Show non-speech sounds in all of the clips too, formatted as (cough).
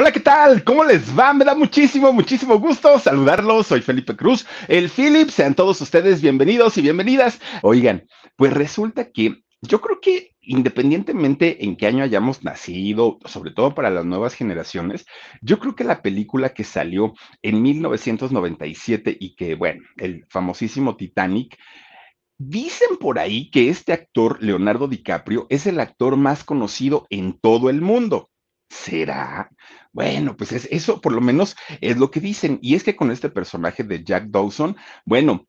Hola, ¿qué tal? ¿Cómo les va? Me da muchísimo, muchísimo gusto saludarlos. Soy Felipe Cruz, el Philip. Sean todos ustedes bienvenidos y bienvenidas. Oigan, pues resulta que yo creo que independientemente en qué año hayamos nacido, sobre todo para las nuevas generaciones, yo creo que la película que salió en 1997 y que, bueno, el famosísimo Titanic, Dicen por ahí que este actor, Leonardo DiCaprio, es el actor más conocido en todo el mundo. ¿Será? Bueno, pues es, eso por lo menos es lo que dicen. Y es que con este personaje de Jack Dawson, bueno,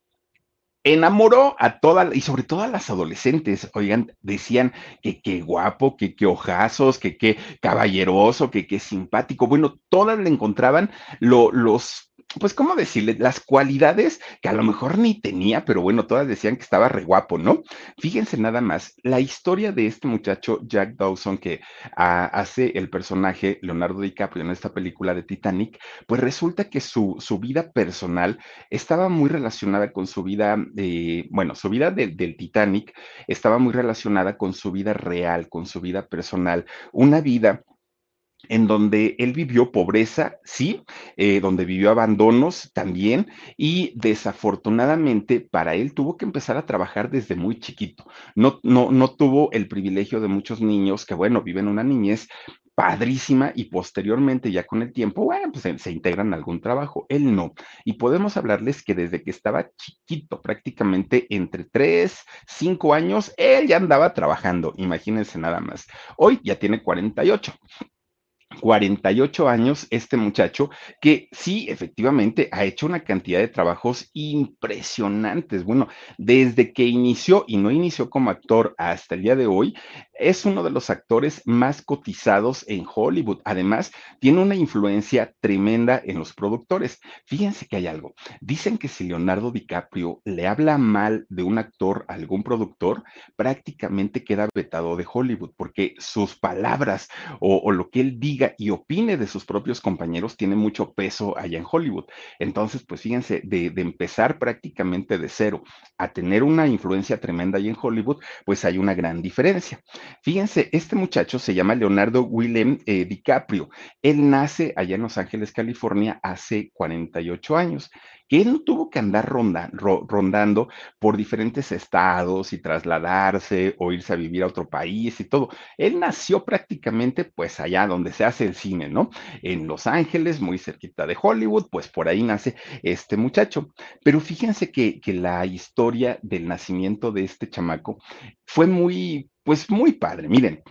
enamoró a todas, y sobre todo a las adolescentes, oigan, decían que qué guapo, que qué ojazos, que qué caballeroso, que qué simpático. Bueno, todas le encontraban lo, los pues, ¿cómo decirle? Las cualidades que a lo mejor ni tenía, pero bueno, todas decían que estaba re guapo, ¿no? Fíjense nada más, la historia de este muchacho, Jack Dawson, que ah, hace el personaje Leonardo DiCaprio en esta película de Titanic, pues resulta que su, su vida personal estaba muy relacionada con su vida, bueno, su vida del Titanic estaba muy relacionada con su vida real, con su vida personal, una vida en donde él vivió pobreza, sí, eh, donde vivió abandonos también, y desafortunadamente para él tuvo que empezar a trabajar desde muy chiquito. No, no, no tuvo el privilegio de muchos niños que, bueno, viven una niñez padrísima y posteriormente ya con el tiempo, bueno, pues se, se, integran a algún trabajo. Él no. Y podemos hablarles que desde que estaba chiquito, prácticamente entre 3, 5 años, él ya andaba trabajando, imagínense nada más. Hoy ya tiene 48. 48 años este muchacho que sí, efectivamente, ha hecho una cantidad de trabajos impresionantes. Bueno, desde que inició y no inició como actor hasta el día de hoy, es uno de los actores más cotizados en Hollywood. Además, tiene una influencia tremenda en los productores. Fíjense que hay algo. Dicen que si Leonardo DiCaprio le habla mal de un actor a algún productor, prácticamente queda vetado de Hollywood, porque sus palabras o, lo que él diga y opine de sus propios compañeros tiene mucho peso allá en Hollywood. Entonces, pues fíjense, de, de empezar prácticamente de cero a tener una influencia tremenda allá en Hollywood, pues hay una gran diferencia. Fíjense, este muchacho se llama Leonardo Willem eh, DiCaprio. Él nace allá en Los Ángeles, California, hace 48 años él no tuvo que andar ronda, ro, rondando por diferentes estados y trasladarse o irse a vivir a otro país y todo. Él nació prácticamente pues allá donde se hace el cine, ¿no? En Los Ángeles, muy cerquita de Hollywood, pues por ahí nace este muchacho. Pero fíjense que la historia del nacimiento de este chamaco fue muy, pues muy padre. Miren,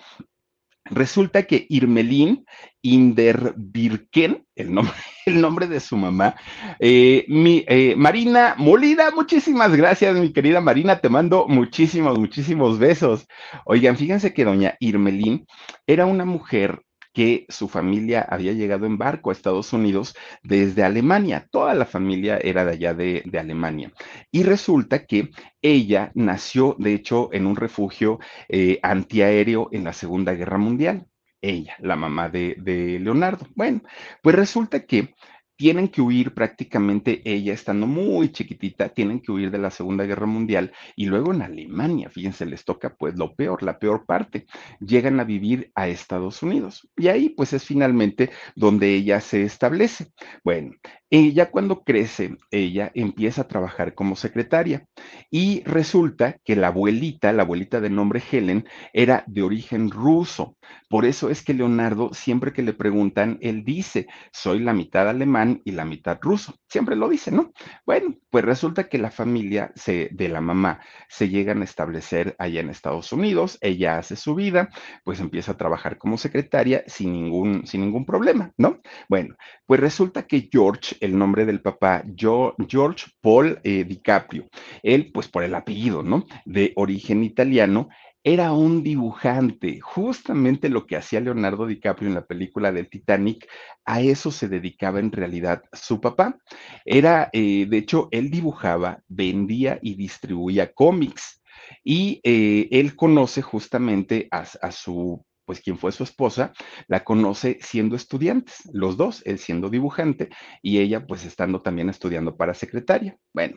Resulta que Irmelín Inderbirken, el nombre, (laughs) el nombre de su mamá, eh, mi, eh, Marina Molina, muchísimas gracias, mi querida Marina, te mando muchísimos, muchísimos besos. Oigan, fíjense que doña Irmelín era una mujer que su familia había llegado en barco a Estados Unidos desde Alemania. Toda la familia era de allá de, Alemania. Y resulta que ella nació, de hecho, en un refugio eh, antiaéreo en la Segunda Guerra Mundial. Ella, la mamá de Leonardo. Bueno, pues resulta que tienen que huir prácticamente ella estando muy chiquitita, tienen que huir de la Segunda Guerra Mundial y luego en Alemania, fíjense, les toca pues lo peor, la peor parte, llegan a vivir a Estados Unidos y ahí pues es finalmente donde ella se establece. Bueno, ella cuando crece, ella empieza a trabajar como secretaria y resulta que la abuelita, la abuelita de nombre Helen, era de origen ruso, Por eso es que Leonardo, siempre que le preguntan, él dice, soy la mitad alemán y la mitad ruso. Siempre lo dice, ¿no? Bueno, pues resulta que la familia de la mamá se llegan a establecer allá en Estados Unidos, ella hace su vida, pues empieza a trabajar como secretaria sin ningún, sin ningún problema, ¿no? Bueno, pues resulta que George, el nombre del papá, George Paul eh, DiCaprio, él, pues por el apellido, ¿no? De origen italiano, era un dibujante, justamente lo que hacía Leonardo DiCaprio en la película del Titanic, a eso se dedicaba en realidad su papá. Era, eh, de hecho, él dibujaba, vendía y distribuía cómics. Y eh, él conoce justamente a, a su pues quien fue su esposa, la conoce siendo estudiantes, los dos, él siendo dibujante y ella pues estando también estudiando para secretaria. Bueno,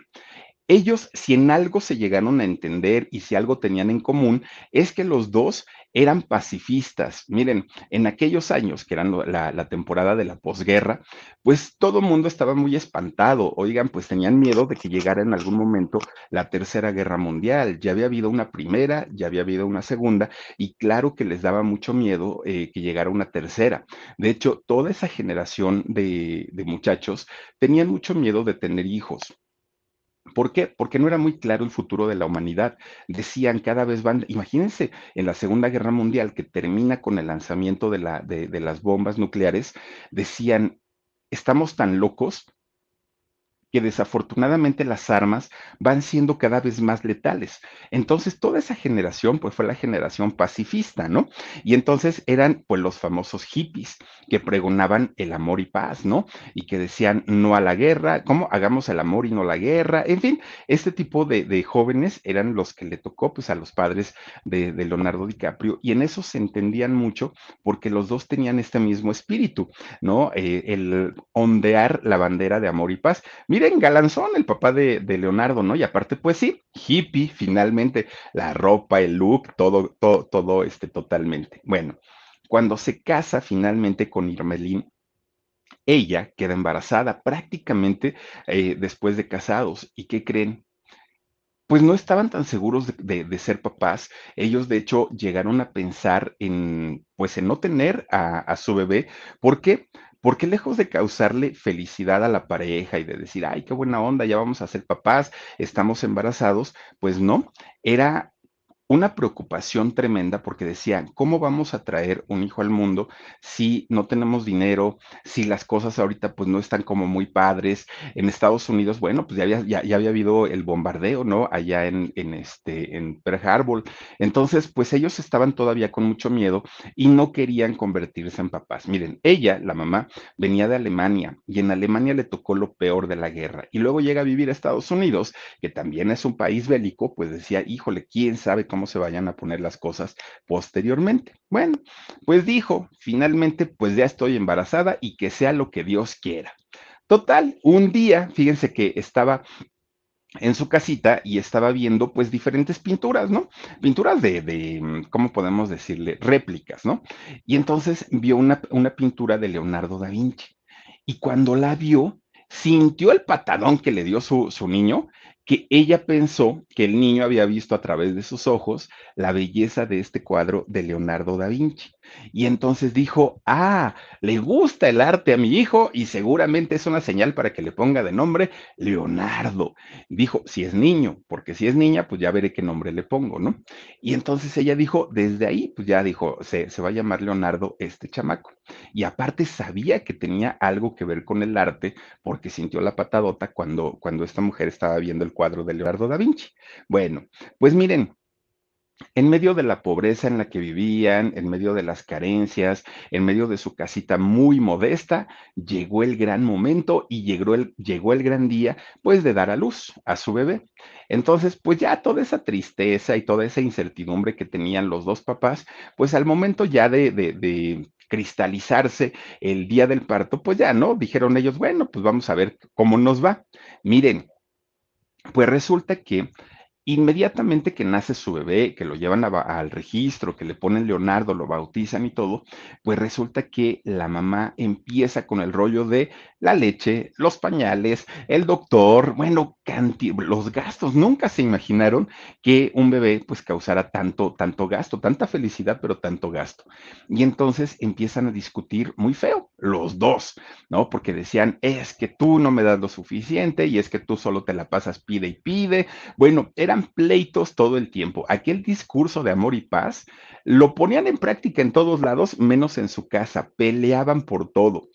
ellos, si en algo se llegaron a entender y si algo tenían en común, es que los dos eran pacifistas. Miren, en aquellos años, que eran la, temporada de la posguerra, pues todo el mundo estaba muy espantado. Oigan, pues tenían miedo de que llegara en algún momento la tercera guerra mundial. Ya había habido una primera, ya había habido una segunda, y claro que les daba mucho miedo eh, que llegara una tercera. De hecho, toda esa generación de muchachos tenían mucho miedo de tener hijos ¿Por qué? Porque no era muy claro el futuro de la humanidad. Decían cada vez van, imagínense, en la Segunda Guerra Mundial que termina con el lanzamiento de, de las bombas nucleares, decían, estamos tan locos que desafortunadamente las armas van siendo cada vez más letales. Entonces, toda esa generación, pues fue la generación pacifista, ¿no? Y entonces eran, pues, los famosos hippies que pregonaban el amor y paz, ¿no? Y que decían no a la guerra, ¿cómo hagamos el amor y no la guerra? En fin, este tipo de, jóvenes eran los que le tocó, pues, a los padres de, Leonardo DiCaprio, y en eso se entendían mucho porque los dos tenían este mismo espíritu, ¿no? Eh, el ondear la bandera de amor y paz. Mira, en galanzón el papá de, Leonardo, ¿no? Y aparte, pues sí, hippie, finalmente, la ropa, el look, todo, todo, todo, este, totalmente. Bueno, cuando se casa finalmente con Irmelín, ella queda embarazada prácticamente eh, después de casados. ¿Y qué creen? Pues no estaban tan seguros de, ser papás. Ellos, de hecho, llegaron a pensar en, pues, en no tener a, a su bebé. ¿Por qué? Porque lejos de causarle felicidad a la pareja y de decir, ay, qué buena onda, ya vamos a ser papás, estamos embarazados, pues no, era una preocupación tremenda porque decían, ¿cómo vamos a traer un hijo al mundo si no tenemos dinero, si las cosas ahorita pues no están como muy padres? En Estados Unidos, bueno, pues ya había, ya, había habido el bombardeo, ¿no? Allá en, en, este, en Pearl Harbor. Entonces, pues ellos estaban todavía con mucho miedo y no querían convertirse en papás. Miren, ella, la mamá, venía de Alemania y en Alemania le tocó lo peor de la guerra y luego llega a vivir a Estados Unidos, que también es un país bélico, pues decía, híjole, ¿quién sabe cómo se vayan a poner las cosas posteriormente. Bueno, pues dijo, finalmente, pues ya estoy embarazada y que sea lo que Dios quiera. Total, un día, fíjense que estaba en su casita y estaba viendo pues diferentes pinturas, ¿no? Pinturas de, de, ¿cómo podemos decirle? Réplicas, ¿no? Y entonces vio una, una pintura de Leonardo da Vinci. Y cuando la vio, sintió el patadón que le dio su, su niño que ella pensó que el niño había visto a través de sus ojos la belleza de este cuadro de Leonardo da Vinci. Y entonces dijo, ah, le gusta el arte a mi hijo y seguramente es una señal para que le ponga de nombre Leonardo. Dijo, si es niño, porque si es niña, pues ya veré qué nombre le pongo, ¿no? Y entonces ella dijo, desde ahí, pues ya dijo, se, se va a llamar Leonardo este chamaco. Y aparte sabía que tenía algo que ver con el arte porque sintió la patadota cuando, cuando esta mujer estaba viendo el cuadro de Leonardo da Vinci. Bueno, pues miren, en medio de la pobreza en la que vivían, en medio de las carencias, en medio de su casita muy modesta, llegó el gran momento y llegó el, llegó el gran día, pues, de dar a luz a su bebé. Entonces, pues ya toda esa tristeza y toda esa incertidumbre que tenían los dos papás, pues al momento ya de, de, de cristalizarse el día del parto, pues ya, ¿no? Dijeron ellos, bueno, pues vamos a ver cómo nos va. Miren, pues resulta que Inmediatamente que nace su bebé, que lo llevan al registro, que le ponen Leonardo, lo bautizan y todo, pues resulta que la mamá empieza con el rollo de la leche, los pañales, el doctor, bueno, los gastos. Nunca se imaginaron que un bebé pues causara tanto, tanto gasto, tanta felicidad, pero tanto gasto. Y entonces empiezan a discutir muy feo, los dos, ¿no? Porque decían, es que tú no me das lo suficiente y es que tú solo te la pasas pide y pide. Bueno, pleitos todo el tiempo. Aquel discurso de amor y paz lo ponían en práctica en todos lados, menos en su casa. Peleaban por todo.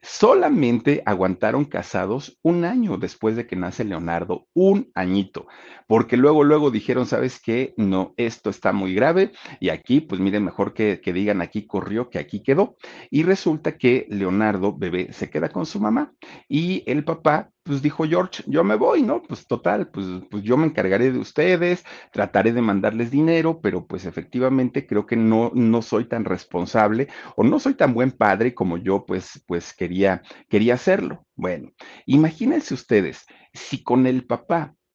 Solamente aguantaron casados un año después de que nace Leonardo, un añito, porque luego, luego dijeron, ¿sabes qué? No, esto está muy grave y aquí, pues miren, mejor que, que digan aquí corrió que aquí quedó. Y resulta que Leonardo, bebé, se queda con su mamá y el papá pues dijo George, yo me voy, ¿no? Pues total, pues, pues yo me encargaré de ustedes, trataré de mandarles dinero, pero pues efectivamente creo que no, no soy tan responsable o no soy tan buen padre como yo pues, pues quería, quería hacerlo. Bueno, imagínense ustedes, si con el papá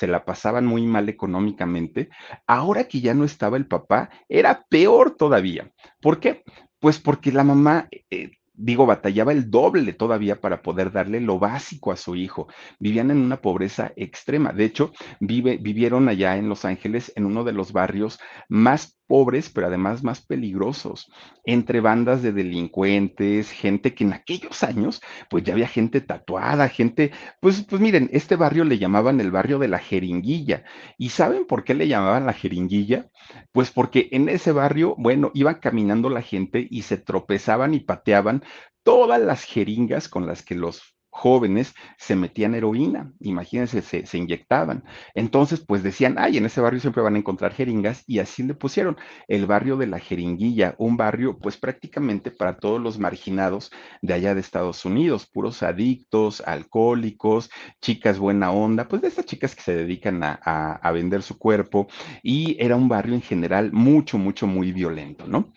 se la pasaban muy mal económicamente, ahora que ya no estaba el papá, era peor todavía. ¿Por qué? Pues porque la mamá eh, digo, batallaba el doble todavía para poder darle lo básico a su hijo. Vivían en una pobreza extrema. De hecho, vive, vivieron allá en Los Ángeles, en uno de los barrios más pobres, pero además más peligrosos, entre bandas de delincuentes, gente que en aquellos años, pues ya había gente tatuada, gente, pues, pues miren, este barrio le llamaban el barrio de la jeringuilla. ¿Y saben por qué le llamaban la jeringuilla? Pues porque en ese barrio, bueno, iban caminando la gente y se tropezaban y pateaban todas las jeringas con las que los jóvenes se metían heroína, imagínense, se, inyectaban. Entonces, pues decían, ay, en ese barrio siempre van a encontrar jeringas y así le pusieron el barrio de la jeringuilla, un barrio pues prácticamente para todos los marginados de allá de Estados Unidos, puros adictos, alcohólicos, chicas buena onda, pues de esas chicas que se dedican a, a vender su cuerpo y era un barrio en general mucho, mucho, muy violento, ¿no?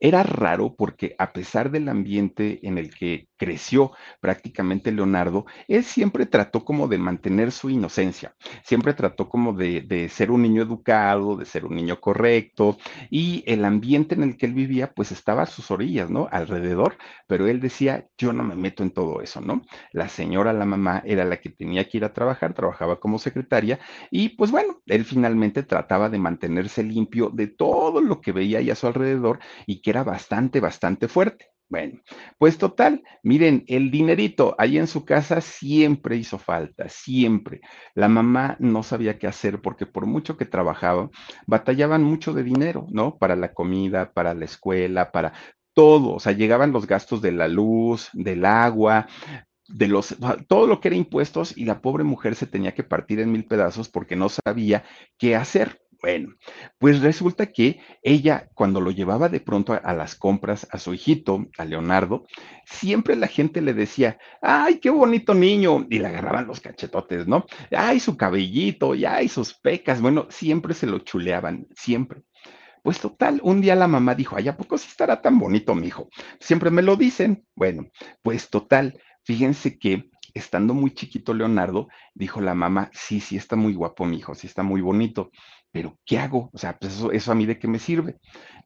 Era raro porque a pesar del ambiente en el que creció prácticamente Leonardo, él siempre trató como de mantener su inocencia, siempre trató como de, ser un niño educado, de ser un niño correcto, y el ambiente en el que él vivía pues estaba a sus orillas, ¿no? Alrededor, pero él decía, yo no me meto en todo eso, ¿no? La señora, la mamá, era la que tenía que ir a trabajar, trabajaba como secretaria, y pues bueno, él finalmente trataba de mantenerse limpio de todo lo que veía ahí a su alrededor y que era bastante, bastante fuerte. Bueno, pues total, miren, el dinerito ahí en su casa siempre hizo falta, siempre. La mamá no sabía qué hacer porque por mucho que trabajaba, batallaban mucho de dinero, ¿no? Para la comida, para la escuela, para todo. O sea, llegaban los gastos de la luz, del agua, de los, todo lo que era impuestos y la pobre mujer se tenía que partir en mil pedazos porque no sabía qué hacer. Bueno, pues resulta que ella, cuando lo llevaba de pronto a, las compras a su hijito, a Leonardo, siempre la gente le decía, ay, qué bonito niño, y le agarraban los cachetotes, ¿no? Ay, su cabellito, y ay, sus pecas, bueno, siempre se lo chuleaban, siempre. Pues total, un día la mamá dijo, ay, ¿a poco sí estará tan bonito mi hijo? Siempre me lo dicen. Bueno, pues total, fíjense que estando muy chiquito Leonardo, dijo la mamá, sí, sí está muy guapo mi hijo, sí está muy bonito pero ¿qué hago? O sea, pues eso, eso, a mí de qué me sirve.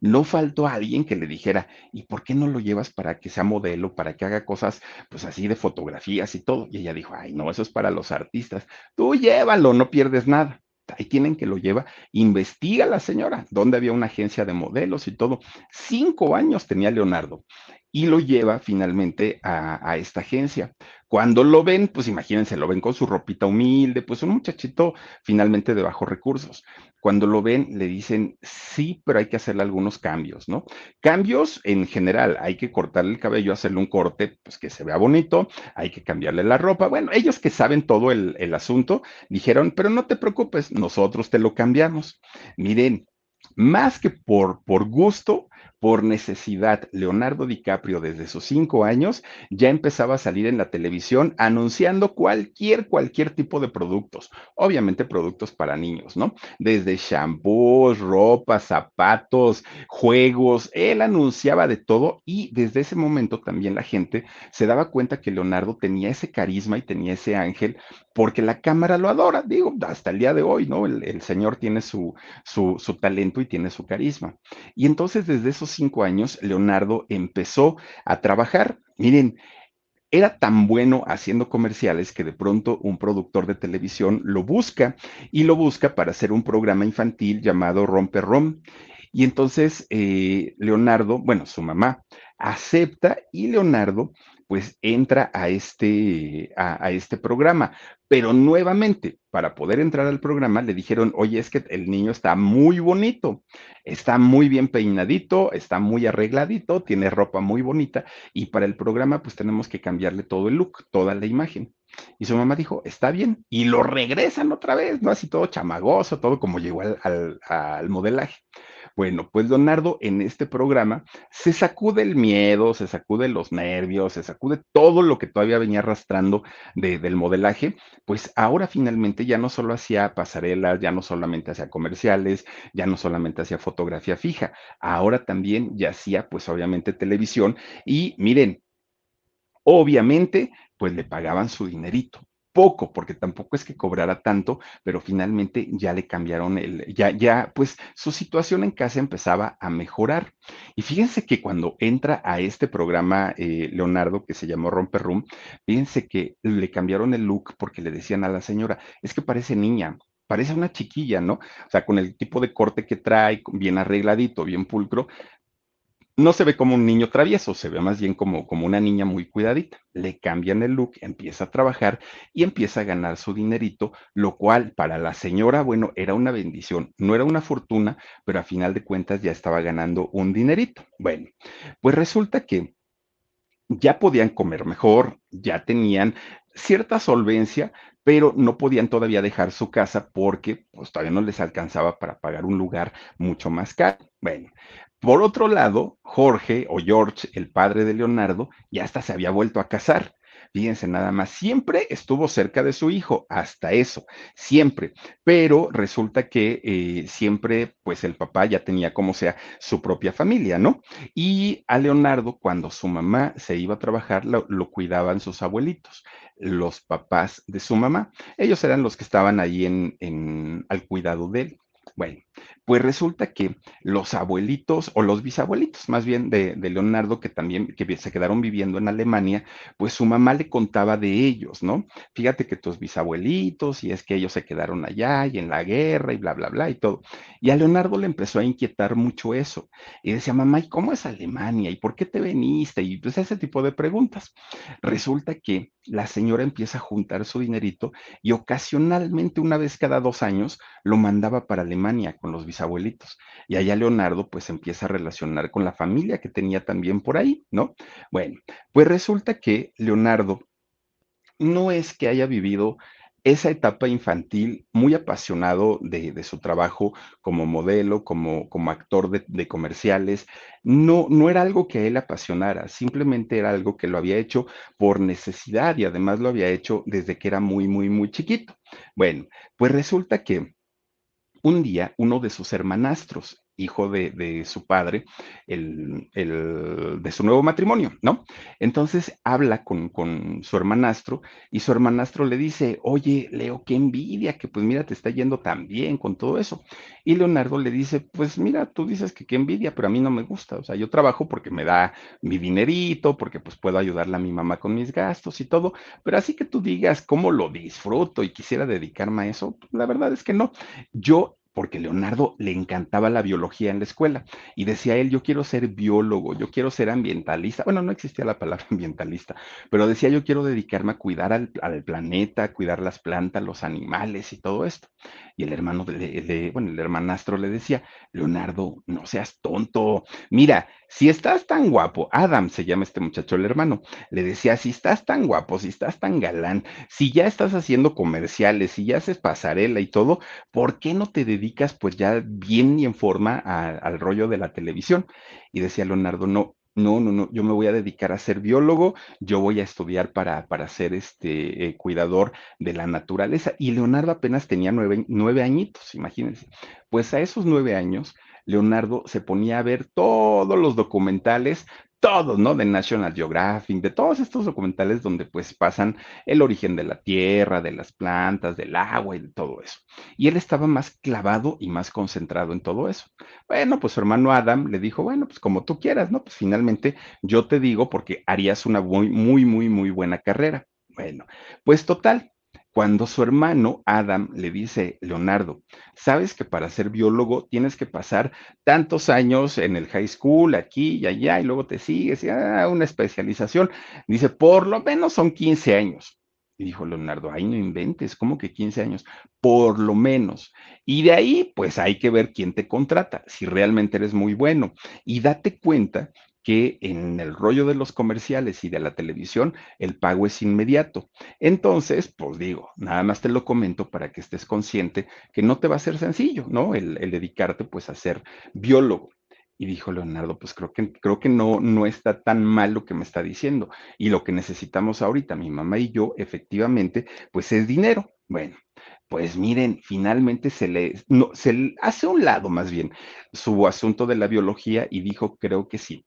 No faltó alguien que le dijera, ¿y por qué no lo llevas para que sea modelo, para que haga cosas, pues así de fotografías y todo? Y ella dijo, ay, no, eso es para los artistas. Tú llévalo, no pierdes nada. Ahí tienen que lo lleva. Investiga la señora, dónde había una agencia de modelos y todo. Cinco años tenía Leonardo. Y lo lleva finalmente a, a, esta agencia. Cuando lo ven, pues imagínense, lo ven con su ropita humilde, pues un muchachito finalmente de bajos recursos. Cuando lo ven, le dicen, sí, pero hay que hacerle algunos cambios, ¿no? Cambios en general, hay que cortarle el cabello, hacerle un corte, pues que se vea bonito, hay que cambiarle la ropa. Bueno, ellos que saben todo el, el asunto, dijeron, pero no te preocupes, nosotros te lo cambiamos. Miren, más que por, por gusto, por necesidad, Leonardo DiCaprio desde sus cinco años ya empezaba a salir en la televisión anunciando cualquier, cualquier tipo de productos, obviamente productos para niños, ¿no? Desde shampoos, ropa, zapatos, juegos, él anunciaba de todo y desde ese momento también la gente se daba cuenta que Leonardo tenía ese carisma y tenía ese ángel porque la cámara lo adora, digo, hasta el día de hoy, ¿no? El, el señor tiene su, su, su talento y tiene su carisma. Y entonces desde esos cinco años, Leonardo empezó a trabajar. Miren, era tan bueno haciendo comerciales que de pronto un productor de televisión lo busca y lo busca para hacer un programa infantil llamado Romper Rom. Y entonces eh, Leonardo, bueno, su mamá, acepta y Leonardo pues entra a este, a, a, este programa. Pero nuevamente, para poder entrar al programa, le dijeron, oye, es que el niño está muy bonito, está muy bien peinadito, está muy arregladito, tiene ropa muy bonita, y para el programa, pues tenemos que cambiarle todo el look, toda la imagen. Y su mamá dijo, está bien, y lo regresan otra vez, ¿no? Así todo chamagoso, todo como llegó al, modelaje. Bueno, pues Leonardo en este programa se sacude el miedo, se sacude los nervios, se sacude todo lo que todavía venía arrastrando de, del modelaje, pues ahora finalmente ya no solo hacía pasarelas, ya no solamente hacía comerciales, ya no solamente hacía fotografía fija, ahora también ya hacía pues obviamente televisión y miren, obviamente pues le pagaban su dinerito poco, porque tampoco es que cobrara tanto, pero finalmente ya le cambiaron el, ya, ya, pues su situación en casa empezaba a mejorar. Y fíjense que cuando entra a este programa eh, Leonardo, que se llamó Romper Room, fíjense que le cambiaron el look porque le decían a la señora, es que parece niña, parece una chiquilla, ¿no? O sea, con el tipo de corte que trae, bien arregladito, bien pulcro, no se ve como un niño travieso, se ve más bien como, como una niña muy cuidadita. Le cambian el look, empieza a trabajar y empieza a ganar su dinerito, lo cual para la señora, bueno, era una bendición. No era una fortuna, pero a final de cuentas ya estaba ganando un dinerito. Bueno, pues resulta que ya podían comer mejor, ya tenían cierta solvencia, pero no podían todavía dejar su casa porque pues todavía no les alcanzaba para pagar un lugar mucho más caro. Bueno, por otro lado, Jorge o George, el padre de Leonardo, ya hasta se había vuelto a casar. Fíjense nada más, siempre estuvo cerca de su hijo, hasta eso, siempre. Pero resulta que eh, siempre, pues el papá ya tenía como sea su propia familia, ¿no? Y a Leonardo, cuando su mamá se iba a trabajar, lo, cuidaban sus abuelitos, los papás de su mamá. Ellos eran los que estaban ahí en, en, al cuidado de él. Bueno, pues resulta que los abuelitos o los bisabuelitos más bien de, Leonardo, que también que se quedaron viviendo en Alemania, pues su mamá le contaba de ellos, ¿no? Fíjate que tus bisabuelitos y es que ellos se quedaron allá y en la guerra y bla, bla, bla y todo. Y a Leonardo le empezó a inquietar mucho eso. Y decía, mamá, ¿y cómo es Alemania? ¿Y por qué te veniste? Y pues ese tipo de preguntas. Resulta que la señora empieza a juntar su dinerito y ocasionalmente, una vez cada dos años, lo mandaba para Alemania con los bisabuelitos. Y allá Leonardo pues empieza a relacionar con la familia que tenía también por ahí, ¿no? Bueno, pues resulta que Leonardo no es que haya vivido esa etapa infantil muy apasionado de, de, su trabajo como modelo, como, como actor de, de, comerciales, no, no era algo que a él apasionara, simplemente era algo que lo había hecho por necesidad y además lo había hecho desde que era muy, muy, muy chiquito. Bueno, pues resulta que un día uno de sus hermanastros, hijo de, de su padre, el, el, de su nuevo matrimonio, ¿no? Entonces habla con, con, su hermanastro y su hermanastro le dice, oye, Leo, qué envidia, que pues mira, te está yendo tan bien con todo eso. Y Leonardo le dice, pues mira, tú dices que qué envidia, pero a mí no me gusta, o sea, yo trabajo porque me da mi dinerito, porque pues puedo ayudarle a mi mamá con mis gastos y todo, pero así que tú digas cómo lo disfruto y quisiera dedicarme a eso, la verdad es que no. Yo porque Leonardo le encantaba la biología en la escuela y decía él, yo quiero ser biólogo, yo quiero ser ambientalista. Bueno, no existía la palabra (laughs) ambientalista, pero decía, yo quiero dedicarme a cuidar al, al planeta, a cuidar las plantas, los animales y todo esto. Y el hermano, de, bueno, el hermanastro le decía, Leonardo, no seas tonto. Mira, si estás tan guapo, Adam se llama este muchacho el hermano, le decía, si estás tan guapo, si estás tan galán, si ya estás haciendo comerciales, si ya haces pasarela y todo, ¿por qué no te dedicas pues ya bien y en forma al rollo de la televisión? Y decía Leonardo, no, no, no, no, yo me voy a dedicar a ser biólogo, yo voy a estudiar para, para ser este eh, cuidador de la naturaleza. Y Leonardo apenas tenía nueve, nueve añitos, imagínense. Pues a esos nueve años, Leonardo se ponía a ver todos los documentales todos, ¿no? De National Geographic, de todos estos documentales donde pues pasan el origen de la tierra, de las plantas, del agua y de todo eso. Y él estaba más clavado y más concentrado en todo eso. Bueno, pues su hermano Adam le dijo, bueno, pues como tú quieras, ¿no? Pues finalmente yo te digo porque harías una muy, muy, muy, muy buena carrera. Bueno, pues total, cuando su hermano Adam le dice, Leonardo, sabes que para ser biólogo tienes que pasar tantos años en el high school, aquí y allá, y luego te sigues, y ah, una especialización. Dice, por lo menos son 15 años. Y dijo Leonardo, ay, no inventes, ¿cómo que 15 años? Por lo menos. Y de ahí, pues hay que ver quién te contrata, si realmente eres muy bueno. Y date cuenta que en el rollo de los comerciales y de la televisión el pago es inmediato. Entonces, pues digo, nada más te lo comento para que estés consciente que no te va a ser sencillo, ¿no? El, dedicarte pues a ser biólogo. Y dijo Leonardo, pues creo que, creo que no, no está tan mal lo que me está diciendo. Y lo que necesitamos ahorita, mi mamá y yo, efectivamente, pues es dinero. Bueno, pues miren, finalmente se le, no, se hace un lado más bien su asunto de la biología y dijo, creo que sí.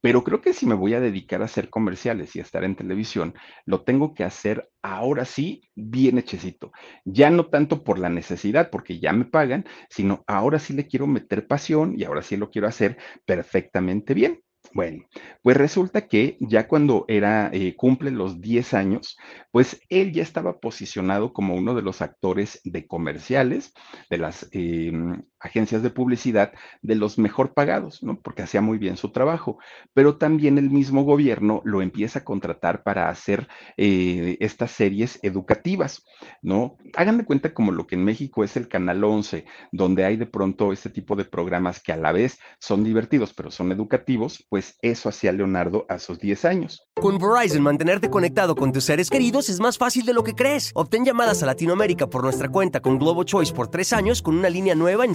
Pero creo que si me voy a dedicar a hacer comerciales y a estar en televisión, lo tengo que hacer ahora sí bien hechecito. Ya no tanto por la necesidad, porque ya me pagan, sino ahora sí le quiero meter pasión y ahora sí lo quiero hacer perfectamente bien. Bueno, pues resulta que ya cuando era, eh, cumple los 10 años, pues él ya estaba posicionado como uno de los actores de comerciales de las em, agencias de publicidad de los mejor pagados, ¿no? Porque hacía muy bien su trabajo. Pero también el mismo gobierno lo empieza a contratar para hacer eh, estas series educativas, ¿no? Hagan de cuenta como lo que en México es el Canal 11, donde hay de pronto este tipo de programas que a la vez son divertidos, pero son educativos, pues eso hacía Leonardo a sus 10 años. Con Verizon, mantenerte conectado con tus seres queridos es más fácil de lo que crees. Obtén llamadas a Latinoamérica por nuestra cuenta con Globo Choice por tres años con una línea nueva en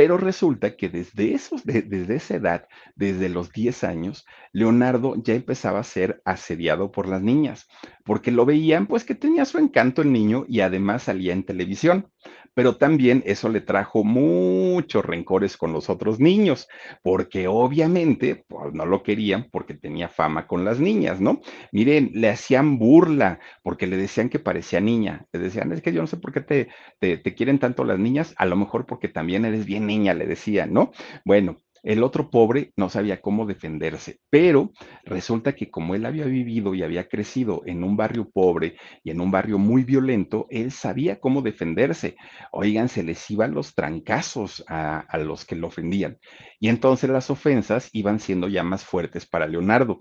Pero resulta que desde, esos, desde esa edad, desde los 10 años, Leonardo ya empezaba a ser asediado por las niñas, porque lo veían pues que tenía su encanto el niño y además salía en televisión pero también eso le trajo muchos rencores con los otros niños, porque obviamente pues, no lo querían porque tenía fama con las niñas, ¿no? Miren, le hacían burla porque le decían que parecía niña, le decían, es que yo no sé por qué te, te, te quieren tanto las niñas, a lo mejor porque también eres bien niña, le decían, ¿no? Bueno, el otro pobre no sabía cómo defenderse, pero resulta que como él había vivido y había crecido en un barrio pobre y en un barrio muy violento, él sabía cómo defenderse. Oigan, se les iban los trancazos a, a los que lo ofendían. Y entonces las ofensas iban siendo ya más fuertes para Leonardo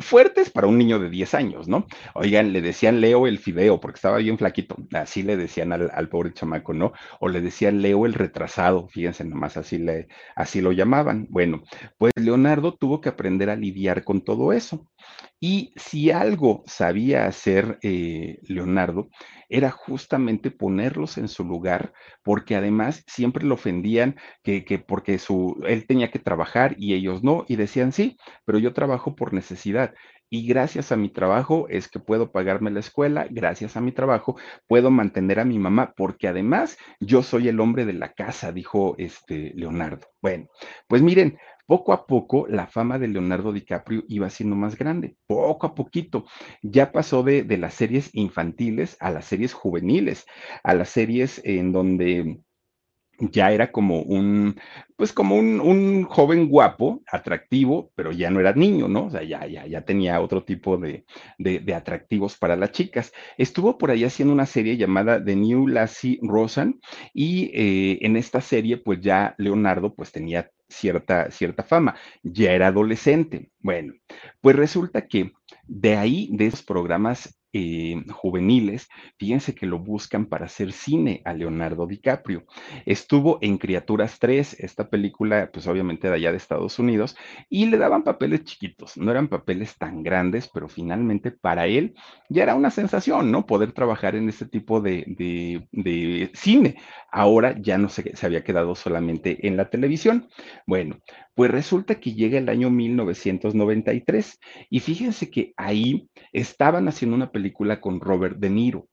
fuertes para un niño de 10 años, ¿no? Oigan, le decían Leo el fideo porque estaba bien flaquito, así le decían al, pobre chamaco, ¿no? O le decían Leo el retrasado, fíjense nomás, así, le, así lo llamaban. Bueno, pues Leonardo tuvo que aprender a lidiar con todo eso. Y si algo sabía hacer eh, Leonardo, era justamente ponerlos en su lugar, porque además siempre lo ofendían que, que, porque su, él tenía que trabajar y ellos no, y decían sí, pero yo trabajo por necesidad. Y gracias a mi trabajo es que puedo pagarme la escuela, gracias a mi trabajo puedo mantener a mi mamá, porque además yo soy el hombre de la casa, dijo este Leonardo. Bueno, pues miren, poco a poco la fama de Leonardo DiCaprio iba siendo más grande, poco a poquito. Ya pasó de, de las series infantiles a las series juveniles, a las series en donde ya era como un, pues como un, un, joven guapo, atractivo, pero ya no era niño, ¿no? O sea, ya, ya, ya tenía otro tipo de, de, atractivos para las chicas. Estuvo por ahí haciendo una serie llamada The New Lassie Rosan y eh, en esta serie, pues ya Leonardo, pues tenía cierta, cierta fama, ya era adolescente. Bueno, pues resulta que de ahí, de esos programas eh, juveniles, fíjense que lo buscan para hacer cine a Leonardo DiCaprio. Estuvo en Criaturas 3, esta película, pues obviamente de allá de Estados Unidos, y le daban papeles chiquitos, no eran papeles tan grandes, pero finalmente para él ya era una sensación, ¿no? Poder trabajar en este tipo de, de, de cine. Ahora ya no se, se había quedado solamente en la televisión. Bueno, pues resulta que llega el año 1993 y fíjense que ahí estaban haciendo una película con Robert De Niro.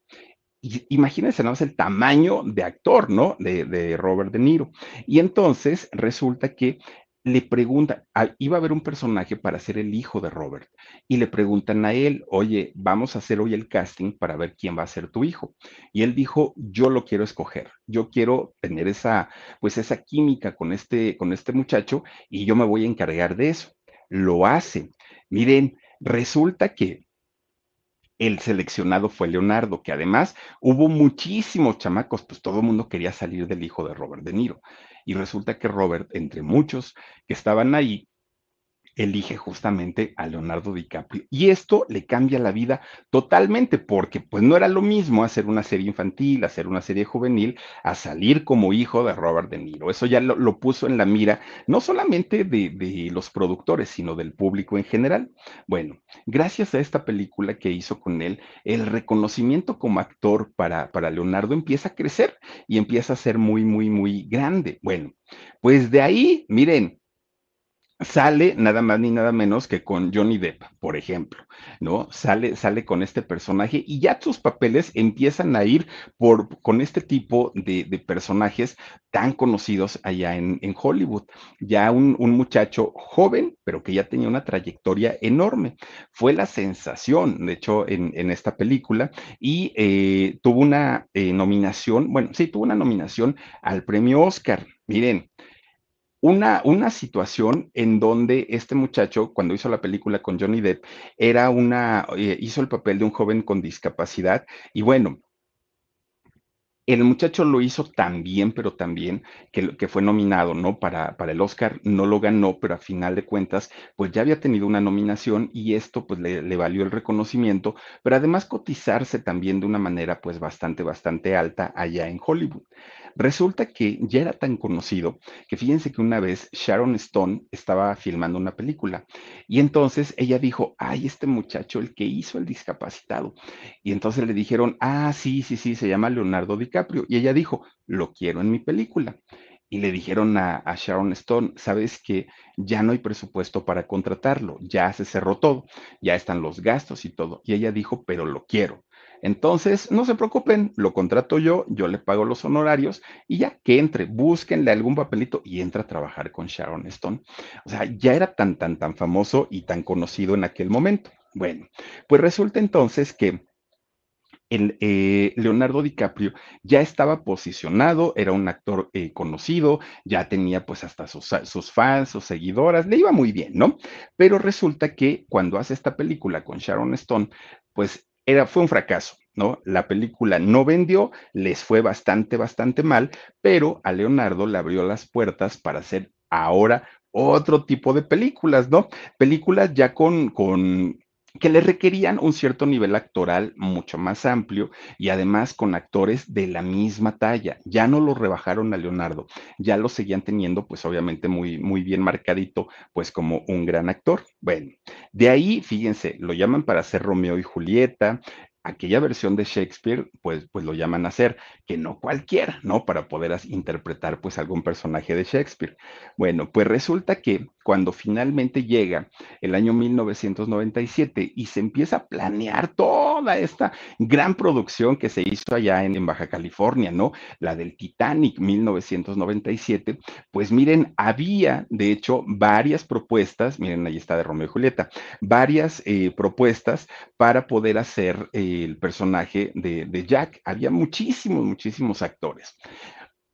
Imagínense ¿no? el tamaño de actor, ¿no? De, Robert De Niro. Y entonces resulta que le pregunta, iba a haber un personaje para ser el hijo de Robert, y le preguntan a él, oye, vamos a hacer hoy el casting para ver quién va a ser tu hijo. Y él dijo, yo lo quiero escoger, yo quiero tener esa, pues esa química con este, con este muchacho, y yo me voy a encargar de eso. Lo hace. Miren, resulta que el seleccionado fue Leonardo, que además hubo muchísimos chamacos, pues todo el mundo quería salir del hijo de Robert De Niro. Y resulta que Robert, entre muchos que estaban ahí, elige justamente a Leonardo DiCaprio. Y esto le cambia la vida totalmente, porque pues no era lo mismo hacer una serie infantil, hacer una serie juvenil, a salir como hijo de Robert De Niro. Eso ya lo, lo puso en la mira, no solamente de, de, los productores, sino del público en general. Bueno, gracias a esta película que hizo con él, el reconocimiento como actor para, para Leonardo empieza a crecer y empieza a ser muy, muy, muy grande. Bueno, pues de ahí, miren, sale nada más ni nada menos que con Johnny Depp, por ejemplo, ¿no? Sale, sale con este personaje y ya sus papeles empiezan a ir por, con este tipo de, personajes tan conocidos allá en, Hollywood. Ya un, muchacho joven, pero que ya tenía una trayectoria enorme. Fue la sensación, de hecho, en, en esta película y eh, tuvo una eh, nominación, bueno, sí, tuvo una nominación al premio Oscar. Miren, una, una, situación en donde este muchacho, cuando hizo la película con Johnny Depp, era una, eh, hizo el papel de un joven con discapacidad y bueno, el muchacho lo hizo tan bien, pero tan bien, que, que fue nominado, ¿no? Para, para, el Oscar, no lo ganó, pero a final de cuentas, pues ya había tenido una nominación y esto pues le, le, valió el reconocimiento, pero además cotizarse también de una manera pues bastante, bastante alta allá en Hollywood. Resulta que ya era tan conocido que fíjense que una vez Sharon Stone estaba filmando una película y entonces ella dijo, ay, este muchacho, el que hizo el discapacitado. Y entonces le dijeron, ah, sí, sí, sí, se llama Leonardo DiCaprio. Y ella dijo, lo quiero en mi película. Y le dijeron a, a Sharon Stone, sabes que ya no hay presupuesto para contratarlo, ya se cerró todo, ya están los gastos y todo. Y ella dijo, pero lo quiero. Entonces, no se preocupen, lo contrato yo, yo le pago los honorarios y ya que entre, búsquenle algún papelito y entra a trabajar con Sharon Stone. O sea, ya era tan, tan, tan famoso y tan conocido en aquel momento. Bueno, pues resulta entonces que eh, Leonardo DiCaprio ya estaba posicionado, era un actor eh, conocido, ya tenía pues hasta sus, sus, fans, sus seguidoras, le iba muy bien, ¿no? Pero resulta que cuando hace esta película con Sharon Stone, pues era, fue un fracaso, ¿no? La película no vendió, les fue bastante, bastante mal, pero a Leonardo le abrió las puertas para hacer ahora otro tipo de películas, ¿no? Películas ya con, con que le requerían un cierto nivel actoral mucho más amplio y además con actores de la misma talla. Ya no lo rebajaron a Leonardo, ya lo seguían teniendo pues obviamente muy, muy bien marcadito pues como un gran actor. Bueno, de ahí, fíjense, lo llaman para hacer Romeo y Julieta, aquella versión de Shakespeare, pues, pues lo llaman a hacer, que no cualquiera, ¿no? Para poder interpretar pues algún personaje de Shakespeare. Bueno, pues resulta que cuando finalmente llega el año 1997 y se empieza a planear toda esta gran producción que se hizo allá en, Baja California, ¿no? La del Titanic 1997, pues miren, había de hecho varias propuestas, miren, ahí está de Romeo y Julieta, varias eh, propuestas para poder hacer el personaje de, Jack. Había muchísimos, muchísimos actores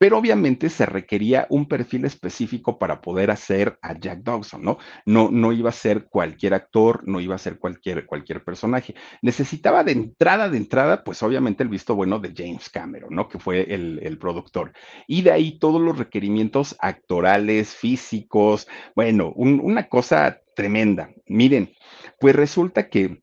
pero obviamente se requería un perfil específico para poder hacer a Jack Dawson, ¿no? No, no iba a ser cualquier actor, no iba a ser cualquier, cualquier personaje. Necesitaba de entrada, de entrada, pues obviamente el visto bueno de James Cameron, ¿no? Que fue el, el productor. Y de ahí todos los requerimientos actorales, físicos, bueno, un, una cosa tremenda. Miren, pues resulta que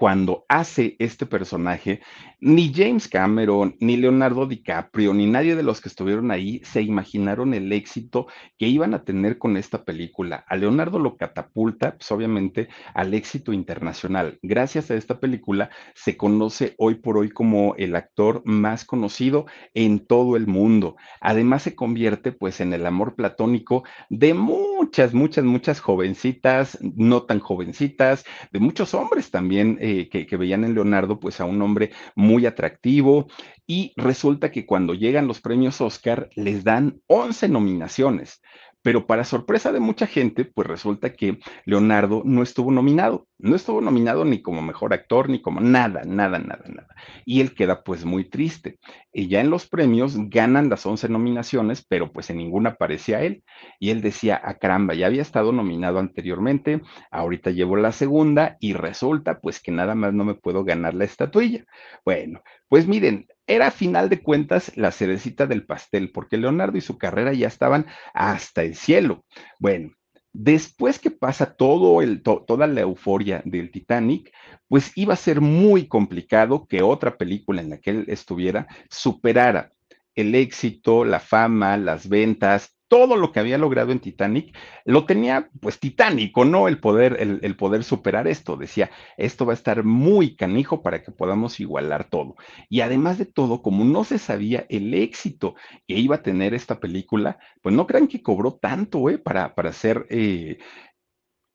cuando hace este personaje, ni James Cameron, ni Leonardo DiCaprio, ni nadie de los que estuvieron ahí se imaginaron el éxito que iban a tener con esta película. A Leonardo lo catapulta, pues obviamente, al éxito internacional. Gracias a esta película se conoce hoy por hoy como el actor más conocido en todo el mundo. Además se convierte pues en el amor platónico de muchas, muchas, muchas jovencitas, no tan jovencitas, de muchos hombres también. Eh, que, veían en Leonardo pues a un hombre muy atractivo y resulta que cuando llegan los premios Oscar les dan 11 nominaciones. Pero para sorpresa de mucha gente, pues resulta que Leonardo no estuvo nominado. No estuvo nominado ni como mejor actor, ni como nada, nada, nada, nada. Y él queda pues muy triste. Y ya en los premios ganan las 11 nominaciones, pero pues en ninguna aparecía él. Y él decía, ah, caramba, ya había estado nominado anteriormente, ahorita llevo la segunda y resulta pues que nada más no me puedo ganar la estatuilla. Bueno, pues miren, era a final de cuentas la cerecita del pastel, porque Leonardo y su carrera ya estaban hasta el cielo. Bueno, después que pasa todo el, toda la euforia del Titanic, pues iba a ser muy complicado que otra película en la que él estuviera superara el éxito, la fama, las ventas, todo lo que había logrado en Titanic, lo tenía pues titánico, ¿no? El poder, el, poder superar esto. Decía, esto va a estar muy canijo para que podamos igualar todo. Y además de todo, como no se sabía el éxito que iba a tener esta película, pues no crean que cobró tanto, ¿eh? Para, para hacer eh,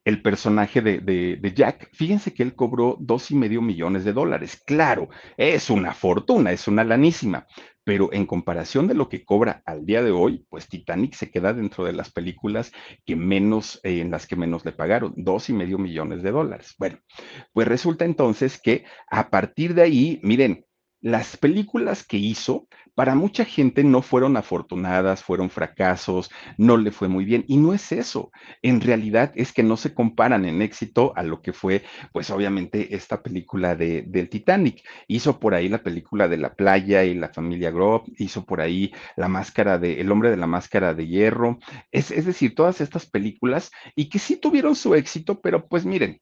el personaje de, de, Jack, fíjense que él cobró dos y medio millones de dólares. Claro, es una fortuna, es una lanísima, pero en comparación de lo que cobra al día de hoy, pues Titanic se queda dentro de las películas que menos, eh, en las que menos le pagaron, dos y medio millones de dólares. Bueno, pues resulta entonces que a partir de ahí, miren, las películas que hizo, para mucha gente no fueron afortunadas, fueron fracasos, no le fue muy bien. Y no es eso. En realidad es que no se comparan en éxito a lo que fue, pues obviamente, esta película de, del Titanic. Hizo por ahí la película de la playa y la familia Grob, hizo por ahí la máscara de, el hombre de la máscara de hierro. Es, es decir, todas estas películas y que sí tuvieron su éxito, pero pues miren,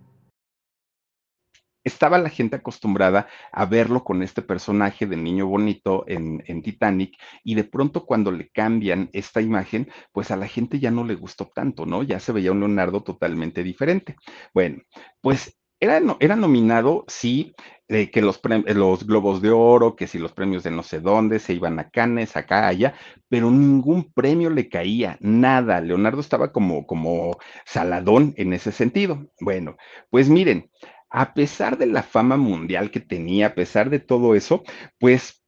estaba la gente acostumbrada a verlo con este personaje de niño bonito en, Titanic y de pronto cuando le cambian esta imagen, pues a la gente ya no le gustó tanto, ¿no? Ya se veía un Leonardo totalmente diferente. Bueno, pues era, era nominado, sí, que los, los Globos de Oro, que si los premios de no sé dónde, se iban a Cannes, acá, allá, pero ningún premio le caía, nada. Leonardo estaba como, como saladón en ese sentido. Bueno, pues miren, a pesar de la fama mundial que tenía, a pesar de todo eso, pues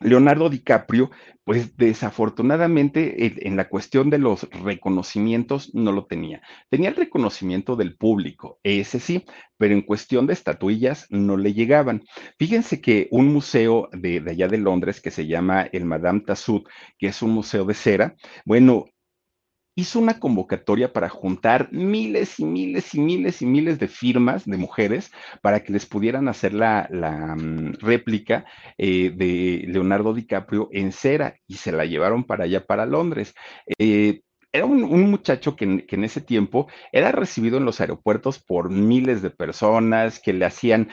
Leonardo DiCaprio, pues desafortunadamente en la cuestión de los reconocimientos no lo tenía. Tenía el reconocimiento del público, ese sí, pero en cuestión de estatuillas no le llegaban. Fíjense que un museo de, allá de Londres que se llama el Madame Tassoud, que es un museo de cera, bueno, hizo una convocatoria para juntar miles y miles y miles y miles de firmas de mujeres para que les pudieran hacer la, la mm, réplica eh, de Leonardo DiCaprio en cera y se la llevaron para allá, para Londres. Eh, era un, un muchacho que, en ese tiempo era recibido en los aeropuertos por miles de personas que le hacían,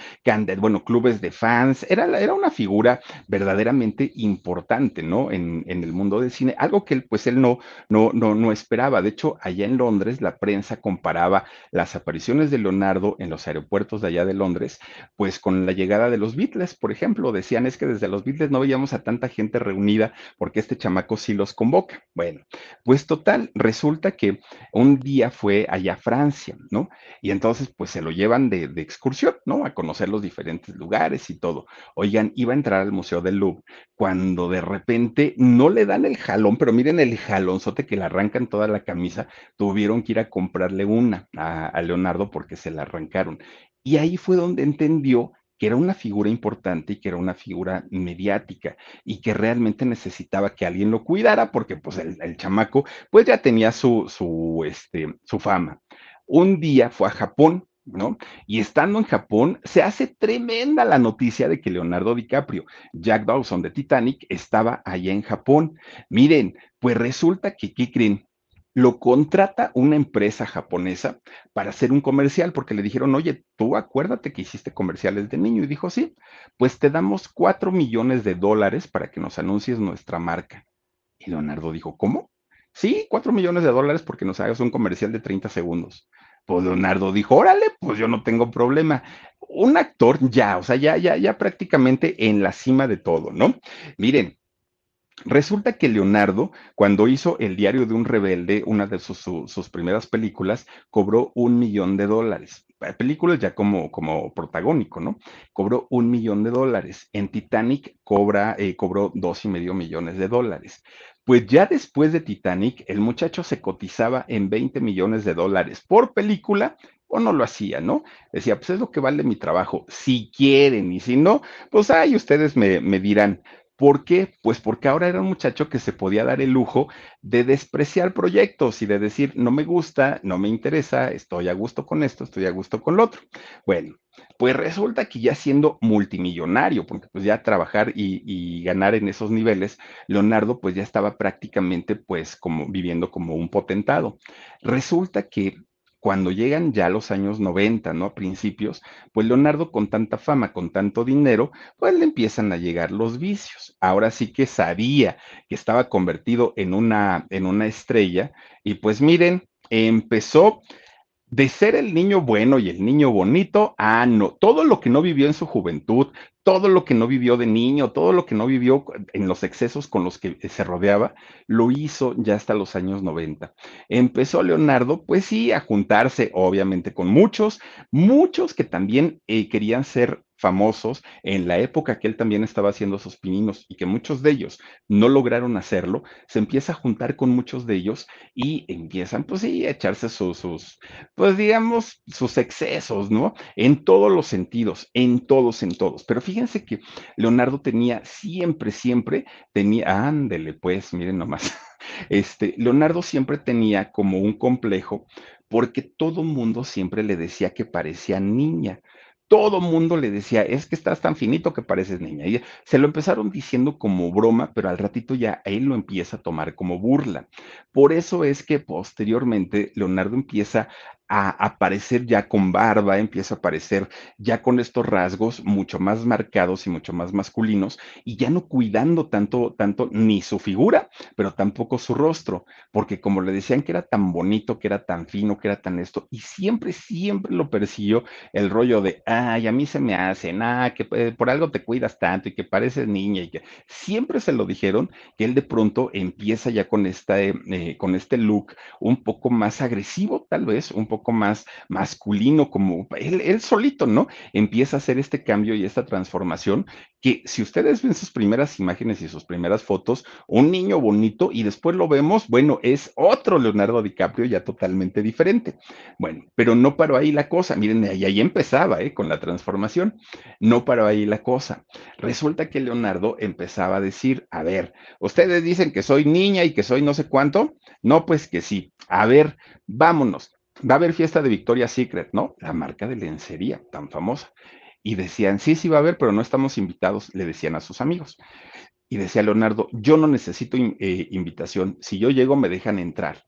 bueno, clubes de fans. Era, era una figura verdaderamente importante, ¿no? En, en, el mundo del cine, algo que él, pues él no, no, no, no esperaba. De hecho, allá en Londres, la prensa comparaba las apariciones de Leonardo en los aeropuertos de allá de Londres, pues con la llegada de los Beatles, por ejemplo. Decían, es que desde los Beatles no veíamos a tanta gente reunida porque este chamaco sí los convoca. Bueno, pues total resulta que un día fue allá a Francia, ¿no? Y entonces, pues se lo llevan de, excursión, ¿no? A conocer los diferentes lugares y todo. Oigan, iba a entrar al Museo del Louvre cuando de repente no le dan el jalón, pero miren el jalonzote que le arrancan toda la camisa, tuvieron que ir a comprarle una a, a Leonardo porque se la arrancaron. Y ahí fue donde entendió que era una figura importante y que era una figura mediática y que realmente necesitaba que alguien lo cuidara porque pues el, el chamaco pues ya tenía su, su, este, su fama. Un día fue a Japón, ¿no? Y estando en Japón, se hace tremenda la noticia de que Leonardo DiCaprio, Jack Dawson de Titanic, estaba allá en Japón. Miren, pues resulta que, ¿qué creen? Lo contrata una empresa japonesa para hacer un comercial, porque le dijeron, oye, tú acuérdate que hiciste comerciales de niño. Y dijo, sí, pues te damos cuatro millones de dólares para que nos anuncies nuestra marca. Y Leonardo dijo, ¿cómo? Sí, cuatro millones de dólares porque nos hagas un comercial de 30 segundos. Pues Leonardo dijo, órale, pues yo no tengo problema. Un actor ya, o sea, ya, ya, ya prácticamente en la cima de todo, ¿no? Miren, Resulta que Leonardo, cuando hizo El diario de un rebelde, una de sus, sus, primeras películas, cobró un millón de dólares. Películas ya como, como protagónico, ¿no? Cobró un millón de dólares. En Titanic cobra, eh, cobró dos y medio millones de dólares. Pues ya después de Titanic, el muchacho se cotizaba en 20 millones de dólares por película o no lo hacía, ¿no? Decía, pues es lo que vale mi trabajo, si quieren, y si no, pues ahí ustedes me, me dirán, ¿Por qué? Pues porque ahora era un muchacho que se podía dar el lujo de despreciar proyectos y de decir, no me gusta, no me interesa, estoy a gusto con esto, estoy a gusto con lo otro. Bueno, pues resulta que ya siendo multimillonario, porque pues ya trabajar y, y, ganar en esos niveles, Leonardo pues ya estaba prácticamente pues como viviendo como un potentado. Resulta que cuando llegan ya los años 90, ¿no? A principios, pues Leonardo con tanta fama, con tanto dinero, pues le empiezan a llegar los vicios. Ahora sí que sabía que estaba convertido en una, en una estrella y pues miren, empezó de ser el niño bueno y el niño bonito, ah, no, todo lo que no vivió en su juventud, todo lo que no vivió de niño, todo lo que no vivió en los excesos con los que se rodeaba, lo hizo ya hasta los años 90. Empezó Leonardo, pues sí, a juntarse, obviamente, con muchos, muchos que también eh, querían ser famosos en la época que él también estaba haciendo sus pininos y que muchos de ellos no lograron hacerlo, se empieza a juntar con muchos de ellos y empiezan, pues sí, a echarse sus, sus pues digamos, sus excesos, ¿no? En todos los sentidos, en todos, en todos. Pero fíjense que Leonardo tenía siempre, siempre, tenía, ándele, pues, miren nomás, (laughs) este, Leonardo siempre tenía como un complejo porque todo mundo siempre le decía que parecía niña todo mundo le decía, es que estás tan finito que pareces niña. Y se lo empezaron diciendo como broma, pero al ratito ya él lo empieza a tomar como burla. Por eso es que posteriormente Leonardo empieza a aparecer ya con barba, empieza a aparecer ya con estos rasgos mucho más marcados y mucho más masculinos y ya no cuidando tanto, tanto ni su figura, pero tampoco su rostro, porque como le decían que era tan bonito, que era tan fino, que era tan esto, y siempre, siempre lo persiguió el rollo de, ay, a mí se me hace, nada, que eh, por algo te cuidas tanto y que pareces niña y que siempre se lo dijeron que él de pronto empieza ya con esta, eh, con este look un poco más agresivo, tal vez, un poco poco más masculino, como él, él solito, ¿no? Empieza a hacer este cambio y esta transformación que si ustedes ven sus primeras imágenes y sus primeras fotos, un niño bonito y después lo vemos, bueno, es otro Leonardo DiCaprio ya totalmente diferente. Bueno, pero no paró ahí la cosa, miren, ahí, ahí empezaba, ¿eh? Con la transformación, no paró ahí la cosa. Resulta que Leonardo empezaba a decir, a ver, ustedes dicen que soy niña y que soy no sé cuánto, no, pues que sí, a ver, vámonos. Va a haber fiesta de Victoria's Secret, ¿no? La marca de lencería tan famosa. Y decían, sí, sí va a haber, pero no estamos invitados, le decían a sus amigos. Y decía Leonardo, yo no necesito eh, invitación, si yo llego me dejan entrar.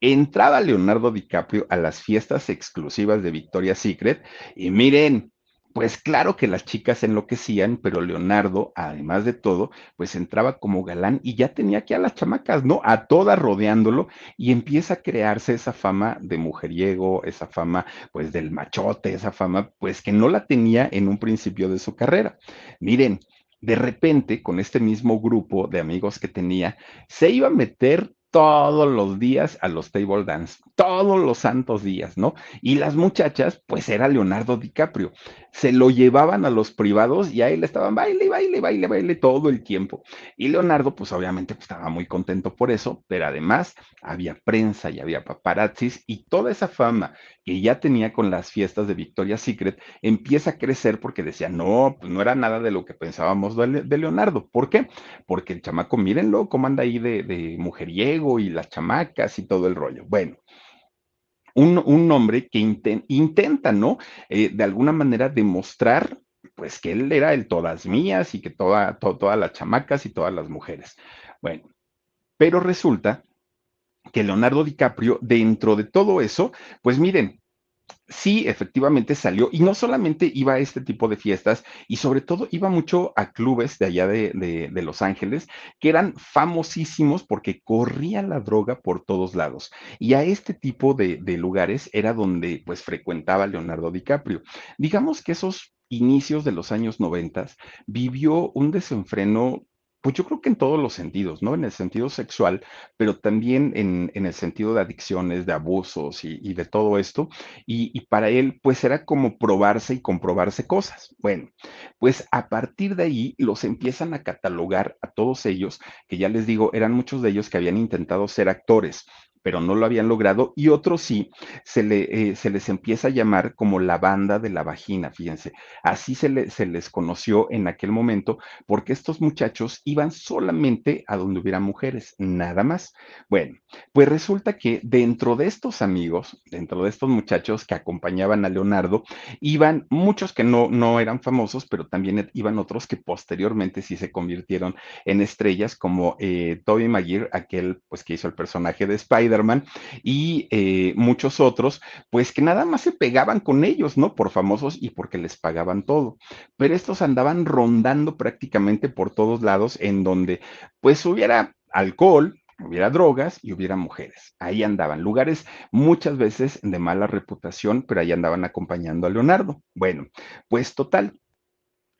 Entraba Leonardo DiCaprio a las fiestas exclusivas de Victoria's Secret y miren, pues claro que las chicas enloquecían, pero Leonardo, además de todo, pues entraba como galán y ya tenía aquí a las chamacas, ¿no? A todas rodeándolo y empieza a crearse esa fama de mujeriego, esa fama pues del machote, esa fama pues que no la tenía en un principio de su carrera. Miren, de repente, con este mismo grupo de amigos que tenía, se iba a meter todos los días a los table dance, todos los santos días, ¿no? Y las muchachas, pues era Leonardo DiCaprio. Se lo llevaban a los privados y ahí le estaban baile, baile, baile, baile todo el tiempo. Y Leonardo, pues obviamente pues, estaba muy contento por eso, pero además había prensa y había paparazzis y toda esa fama que ya tenía con las fiestas de Victoria's Secret empieza a crecer porque decía, no, pues no era nada de lo que pensábamos de, Leonardo. ¿Por qué? Porque el chamaco, mírenlo, cómo anda ahí de, de mujeriego y las chamacas y todo el rollo. Bueno, un, un hombre que intenta, ¿no? Eh, de alguna manera demostrar, pues, que él era el todas mías y que toda, todas las chamacas y todas las mujeres. Bueno, pero resulta que Leonardo DiCaprio, dentro de todo eso, pues miren, sí, efectivamente salió y no solamente iba a este tipo de fiestas y sobre todo iba mucho a clubes de allá de, Los Ángeles que eran famosísimos porque corría la droga por todos lados y a este tipo de, de lugares era donde pues frecuentaba Leonardo DiCaprio. Digamos que esos inicios de los años noventas vivió un desenfreno pues yo creo que en todos los sentidos, ¿no? En el sentido sexual, pero también en, el sentido de adicciones, de abusos y, de todo esto. Y, y, para él, pues era como probarse y comprobarse cosas. Bueno, pues a partir de ahí los empiezan a catalogar a todos ellos, que ya les digo, eran muchos de ellos que habían intentado ser actores, pero no lo habían logrado, y otros sí, se, le, eh, se les empieza a llamar como la banda de la vagina, fíjense, así se, se les conoció en aquel momento, porque estos muchachos iban solamente a donde hubiera mujeres, nada más. Bueno, pues resulta que dentro de estos amigos, dentro de estos muchachos que acompañaban a Leonardo, iban muchos que no, no eran famosos, pero también iban otros que posteriormente sí se convirtieron en estrellas, como eh, Toby Maguire, aquel pues que hizo el personaje de Spider, y eh, muchos otros, pues que nada más se pegaban con ellos, ¿no? Por famosos y porque les pagaban todo. Pero estos andaban rondando prácticamente por todos lados en donde pues hubiera alcohol, hubiera drogas y hubiera mujeres. Ahí andaban, lugares muchas veces de mala reputación, pero ahí andaban acompañando a Leonardo. Bueno, pues total,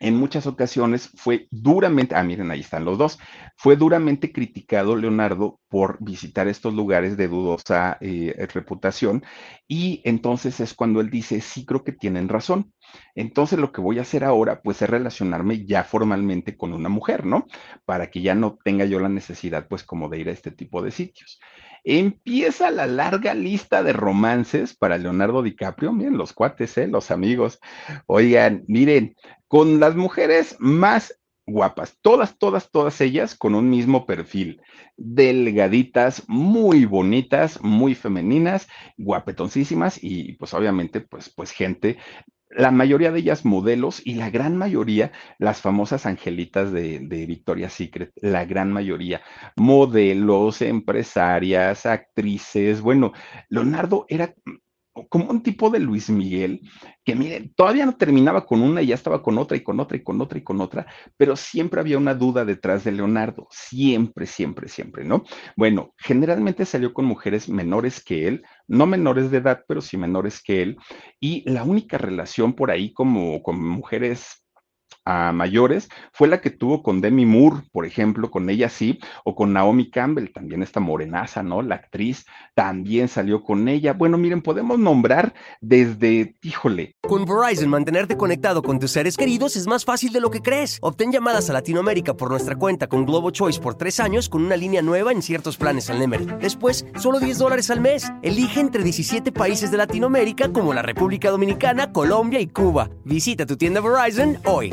en muchas ocasiones fue duramente, ah, miren, ahí están los dos, fue duramente criticado Leonardo por visitar estos lugares de dudosa eh, reputación y entonces es cuando él dice, sí, creo que tienen razón. Entonces lo que voy a hacer ahora, pues es relacionarme ya formalmente con una mujer, ¿no? Para que ya no tenga yo la necesidad, pues como de ir a este tipo de sitios. Empieza la larga lista de romances para Leonardo DiCaprio. Miren, los cuates, ¿eh? los amigos. Oigan, miren, con las mujeres más guapas, todas, todas, todas ellas con un mismo perfil, delgaditas, muy bonitas, muy femeninas, guapetoncísimas y pues obviamente pues, pues gente la mayoría de ellas modelos y la gran mayoría las famosas angelitas de, de Victoria's Secret, la gran mayoría modelos, empresarias, actrices. Bueno, Leonardo era como un tipo de Luis Miguel, que mire, todavía no terminaba con una y ya estaba con otra y con otra y con otra y con otra, pero siempre había una duda detrás de Leonardo, siempre, siempre, siempre, ¿no? Bueno, generalmente salió con mujeres menores que él, no menores de edad, pero sí menores que él, y la única relación por ahí como con mujeres a mayores, fue la que tuvo con Demi Moore, por ejemplo, con ella sí, o con Naomi Campbell, también esta morenaza, ¿no? La actriz también salió con ella. Bueno, miren, podemos nombrar desde, híjole. Con Verizon, mantenerte conectado con tus seres queridos es más fácil de lo que crees. Obtén llamadas a Latinoamérica por nuestra cuenta con Globo Choice por tres años con una línea nueva en ciertos planes al Nemery. Después, solo 10 dólares al mes. Elige entre 17 países de Latinoamérica como la República Dominicana, Colombia y Cuba. Visita tu tienda Verizon hoy.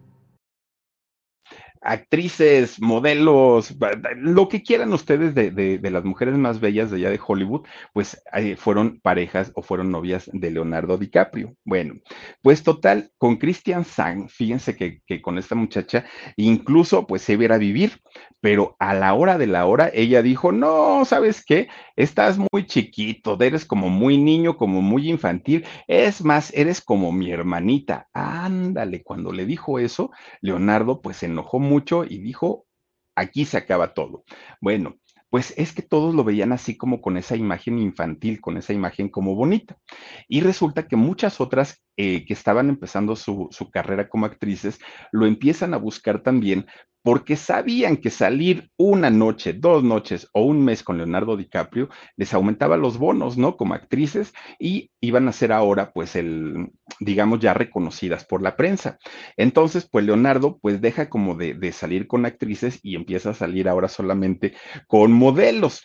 actrices, modelos, lo que quieran ustedes de, de, las mujeres más bellas de allá de Hollywood, pues eh, fueron parejas o fueron novias de Leonardo DiCaprio. Bueno, pues total, con Christian Sang, fíjense que, que con esta muchacha incluso pues se iba a vivir, pero a la hora de la hora ella dijo, no, ¿sabes qué? Estás muy chiquito, eres como muy niño, como muy infantil, es más, eres como mi hermanita. Ándale, cuando le dijo eso, Leonardo pues se enojó mucho y dijo, aquí se acaba todo. Bueno, pues es que todos lo veían así como con esa imagen infantil, con esa imagen como bonita. Y resulta que muchas otras eh, que estaban empezando su, su, carrera como actrices lo empiezan a buscar también porque sabían que salir una noche, dos noches o un mes con Leonardo DiCaprio les aumentaba los bonos, ¿no? Como actrices y iban a ser ahora, pues, el, digamos, ya reconocidas por la prensa. Entonces, pues, Leonardo, pues, deja como de, de salir con actrices y empieza a salir ahora solamente con modelos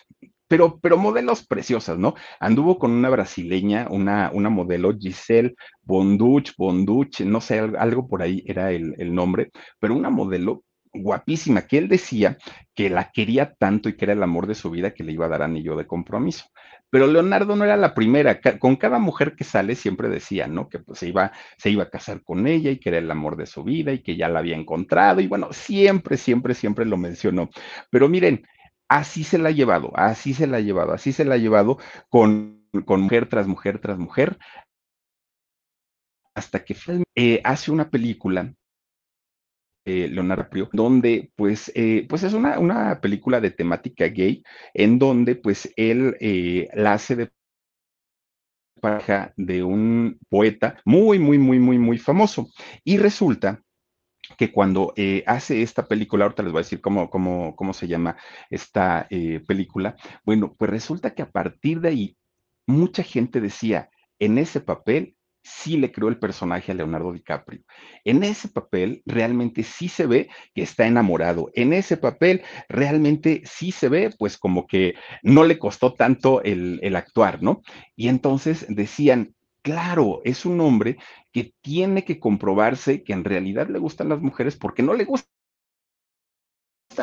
pero, pero modelos preciosas, ¿no? Anduvo con una brasileña, una, una modelo, Giselle Bonduch, Bonduch, no sé, algo por ahí era el, el nombre, pero una modelo guapísima, que él decía que la quería tanto y que era el amor de su vida que le iba a dar anillo de compromiso. Pero Leonardo no era la primera, con cada mujer que sale siempre decía, ¿no? Que pues se iba, se iba a casar con ella y que era el amor de su vida y que ya la había encontrado y bueno, siempre, siempre, siempre lo mencionó. Pero miren, así se la ha llevado, así se la ha llevado, así se la ha llevado con, mujer tras mujer tras mujer, hasta que eh, hace una película eh, Leonardo DiCaprio, donde pues, eh, pues es una, una, película de temática gay, en donde pues él la hace de pareja de un poeta muy, muy, muy, muy, muy famoso. Y resulta que cuando eh, hace esta película, ahorita les voy a decir cómo, cómo, cómo se llama esta eh, película, bueno, pues resulta que a partir de ahí, mucha gente decía, en ese papel sí le creó el personaje a Leonardo DiCaprio. En ese papel realmente sí se ve que está enamorado. En ese papel realmente sí se ve pues como que no le costó tanto el, el actuar, ¿no? Y entonces decían, claro, es un hombre que tiene que comprobarse que en realidad le gustan las mujeres porque no le gusta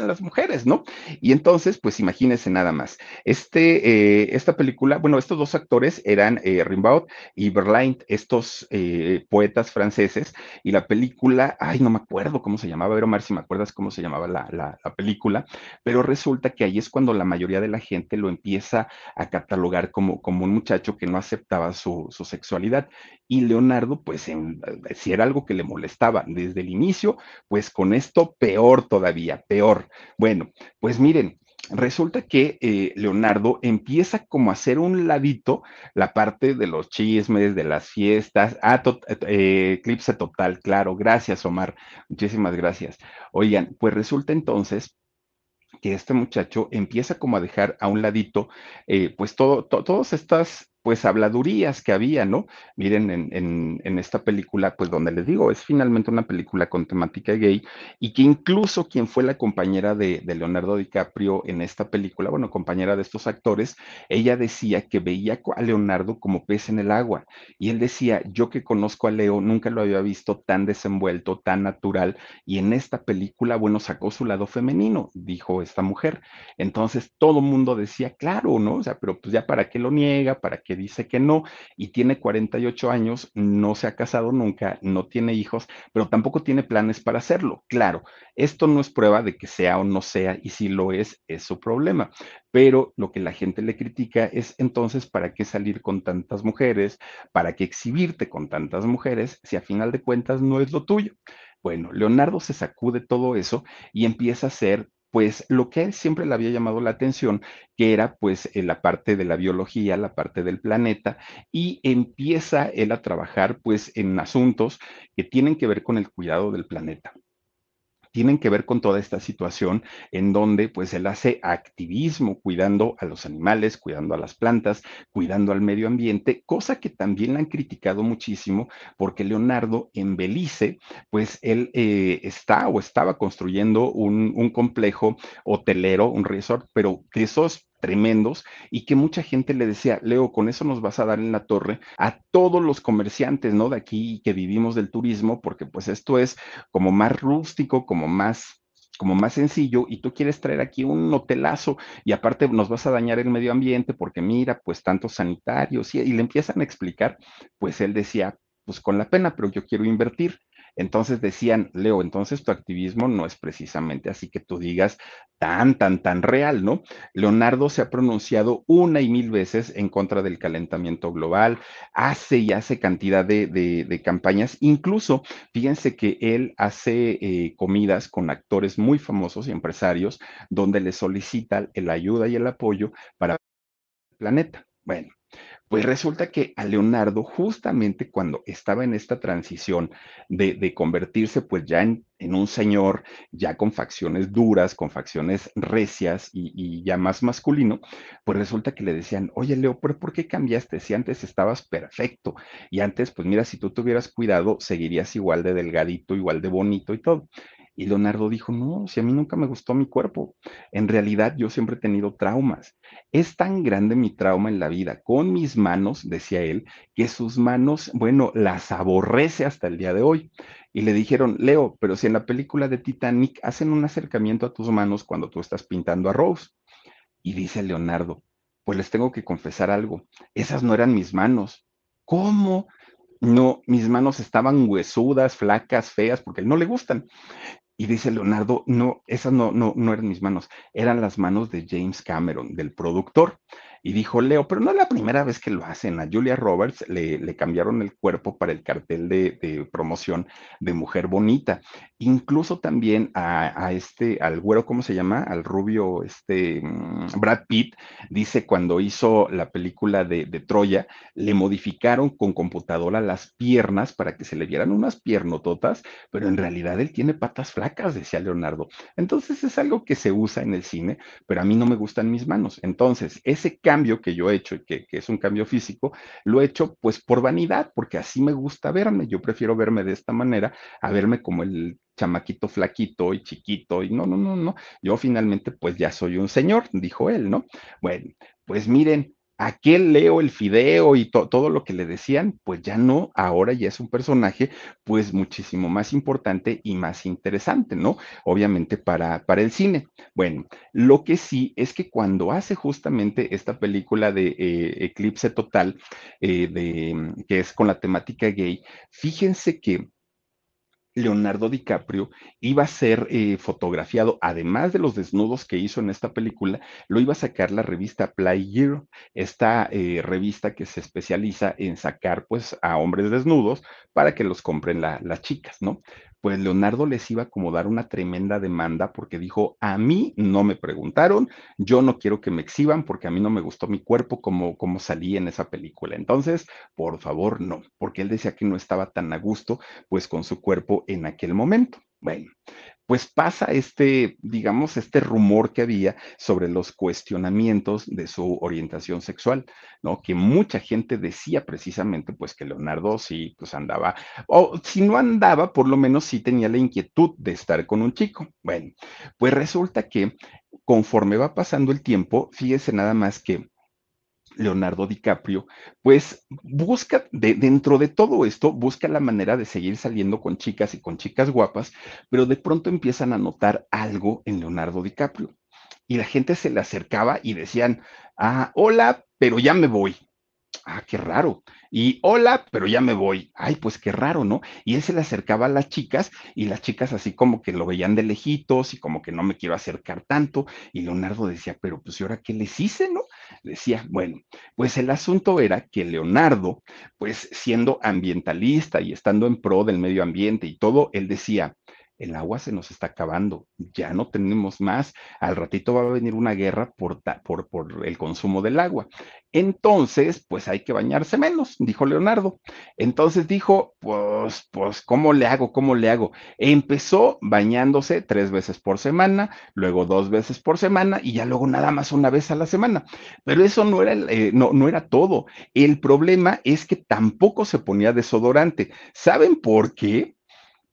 las mujeres, ¿no? Y entonces, pues imagínense nada más. Este, eh, esta película, bueno, estos dos actores eran eh, Rimbaud y Verlaine, estos eh, poetas franceses, y la película, ay, no me acuerdo cómo se llamaba, pero Omar, si me acuerdas cómo se llamaba la, la, película, pero resulta que ahí es cuando la mayoría de la gente lo empieza a catalogar como, como un muchacho que no aceptaba su, su sexualidad. Y Leonardo, pues, en, si era algo que le molestaba desde el inicio, pues con esto peor todavía, peor. Bueno, pues miren, resulta que eh, Leonardo empieza como a hacer un ladito la parte de los chismes, de las fiestas. Ah, eclipse total, claro. Gracias, Omar. Muchísimas gracias. Oigan, pues resulta entonces que este muchacho empieza como a dejar a un ladito, pues todo, todas estas pues habladurías que había, ¿no? Miren, en, en, esta película, pues donde les digo, es finalmente una película con temática gay y que incluso quien fue la compañera de, de, Leonardo DiCaprio en esta película, bueno, compañera de estos actores, ella decía que veía a Leonardo como pez en el agua y él decía, yo que conozco a Leo, nunca lo había visto tan desenvuelto, tan natural y en esta película, bueno, sacó su lado femenino, dijo esta mujer. Entonces todo mundo decía, claro, ¿no? O sea, pero pues ya para qué lo niega, para qué dice que no y tiene 48 años, no se ha casado nunca, no tiene hijos, pero tampoco tiene planes para hacerlo. Claro, esto no es prueba de que sea o no sea y si lo es, es su problema. Pero lo que la gente le critica es entonces, ¿para qué salir con tantas mujeres? ¿Para qué exhibirte con tantas mujeres si a final de cuentas no es lo tuyo? Bueno, Leonardo se sacude todo eso y empieza a hacer pues lo que a él siempre le había llamado la atención, que era pues la parte de la biología, la parte del planeta, y empieza él a trabajar pues en asuntos que tienen que ver con el cuidado del planeta tienen que ver con toda esta situación en donde pues él hace activismo cuidando a los animales, cuidando a las plantas, cuidando al medio ambiente, cosa que también le han criticado muchísimo porque Leonardo en Belice pues él eh, está o estaba construyendo un, un complejo hotelero, un resort, pero de esos tremendos y que mucha gente le decía, Leo, con eso nos vas a dar en la torre a todos los comerciantes, ¿no? De aquí que vivimos del turismo, porque pues esto es como más rústico, como más como más sencillo y tú quieres traer aquí un hotelazo y aparte nos vas a dañar el medio ambiente porque mira, pues tantos sanitarios y, y le empiezan a explicar, pues él decía, pues con la pena, pero yo quiero invertir. Entonces decían, Leo, entonces tu activismo no es precisamente así que tú digas tan, tan, tan real, ¿no? Leonardo se ha pronunciado una y mil veces en contra del calentamiento global, hace y hace cantidad de, campañas, incluso fíjense que él hace eh, comidas con actores muy famosos y empresarios donde le solicita el ayuda y el apoyo para el planeta. Bueno, pues resulta que a Leonardo, justamente cuando estaba en esta transición de, convertirse pues ya en, un señor, ya con facciones duras, con facciones recias y, ya más masculino, pues resulta que le decían, oye Leo, ¿pero por qué cambiaste? Si antes estabas perfecto y antes, pues mira, si tú tuvieras cuidado, seguirías igual de delgadito, igual de bonito y todo. Y Leonardo dijo, no, si a mí nunca me gustó mi cuerpo, en realidad yo siempre he tenido traumas. Es tan grande mi trauma en la vida con mis manos, decía él, que sus manos, bueno, las aborrece hasta el día de hoy. Y le dijeron, Leo, pero si en la película de Titanic hacen un acercamiento a tus manos cuando tú estás pintando a Rose. Y dice Leonardo, pues les tengo que confesar algo, esas no eran mis manos. ¿Cómo? No, mis manos estaban huesudas, flacas, feas, porque no le gustan. Y dice Leonardo, no, esas no, no, no eran mis manos, eran las manos de James Cameron, del productor. Y dijo Leo, pero no es la primera vez que lo hacen. A Julia Roberts le, cambiaron el cuerpo para el cartel de, promoción de Mujer Bonita. Incluso también a, este, al güero, ¿cómo se llama? Al rubio, este, mm, Brad Pitt, dice cuando hizo la película de, de Troya, le modificaron con computadora las piernas para que se le vieran unas piernototas, pero en realidad él tiene patas flacas, decía Leonardo. Entonces es algo que se usa en el cine, pero a mí no me gustan mis manos. Entonces, ese cambio que yo he hecho, y que, que, es un cambio físico, lo he hecho pues por vanidad, porque así me gusta verme. Yo prefiero verme de esta manera a verme como el chamaquito flaquito y chiquito y no, no, no, no. Yo finalmente pues ya soy un señor, dijo él, ¿no? Bueno, pues miren, aquel Leo el Fideo y todo lo que le decían, pues ya no, ahora ya es un personaje pues muchísimo más importante y más interesante, ¿no? Obviamente para, para el cine. Bueno, lo que sí es que cuando hace justamente esta película de eh, Eclipse Total, eh, de, que es con la temática gay, fíjense que Leonardo DiCaprio iba a ser eh, fotografiado, además de los desnudos que hizo en esta película, lo iba a sacar la revista Playgirl, esta eh, revista que se especializa en sacar pues a hombres desnudos para que los compren las chicas, ¿no? Pues Leonardo les iba a acomodar una tremenda demanda porque dijo, a mí no me preguntaron, yo no quiero que me exhiban porque a mí no me gustó mi cuerpo como, como salí en esa película. Entonces, por favor, no, porque él decía que no estaba tan a gusto pues con su cuerpo en aquel momento. Bueno, pues pasa este, digamos, este rumor que había sobre los cuestionamientos de su orientación sexual, ¿no? Que mucha gente decía precisamente, pues que Leonardo sí, pues andaba, o si no andaba, por lo menos sí tenía la inquietud de estar con un chico. Bueno, pues resulta que conforme va pasando el tiempo, fíjese nada más que Leonardo DiCaprio, pues busca, de, dentro de todo esto, busca la manera de seguir saliendo con chicas y con chicas guapas, pero de pronto empiezan a notar algo en Leonardo DiCaprio. Y la gente se le acercaba y decían, ah, hola, pero ya me voy. Ah, qué raro. Y hola, pero ya me voy. Ay, pues qué raro, ¿no? Y él se le acercaba a las chicas y las chicas así como que lo veían de lejitos y como que no me quiero acercar tanto. Y Leonardo decía, pero pues ¿y ahora qué les hice, no? Decía, bueno, pues el asunto era que Leonardo, pues siendo ambientalista y estando en pro del medio ambiente y todo, él decía, el agua se nos está acabando, ya no tenemos más, al ratito va a venir una guerra por, por, por, el consumo del agua. Entonces, pues hay que bañarse menos, dijo Leonardo. Entonces dijo, pues, pues, ¿cómo le hago? ¿Cómo le hago? Empezó bañándose tres veces por semana, luego dos veces por semana y ya luego nada más una vez a la semana. Pero eso no era, eh, no, no era todo. El problema es que tampoco se ponía desodorante. ¿Saben por qué?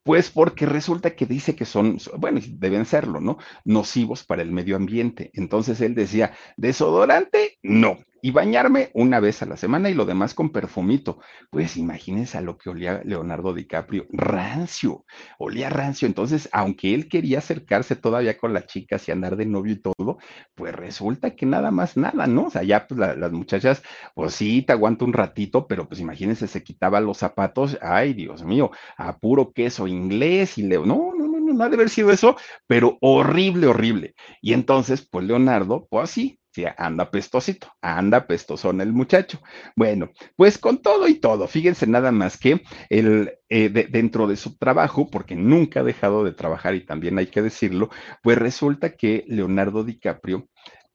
Pues porque resulta que dice que son, bueno, deben serlo, ¿no? Nocivos para el medio ambiente. Entonces él decía, desodorante, no y bañarme una vez a la semana y lo demás con perfumito. Pues imagínense a lo que olía Leonardo DiCaprio, rancio, olía rancio. Entonces, aunque él quería acercarse todavía con las chicas y andar de novio y todo, pues resulta que nada más nada, ¿no? O sea, ya pues las muchachas, pues sí, te aguanto un ratito, pero pues imagínense, se quitaba los zapatos, ay Dios mío, a puro queso inglés y le, no, no, no, no, ha de haber sido eso, pero horrible, horrible. Y entonces, pues Leonardo, pues sí, Sí, anda pestosito, anda pestosón el muchacho. Bueno, pues con todo y todo, fíjense nada más que el, eh, dentro de su trabajo, porque nunca ha dejado de trabajar y también hay que decirlo, pues resulta que Leonardo DiCaprio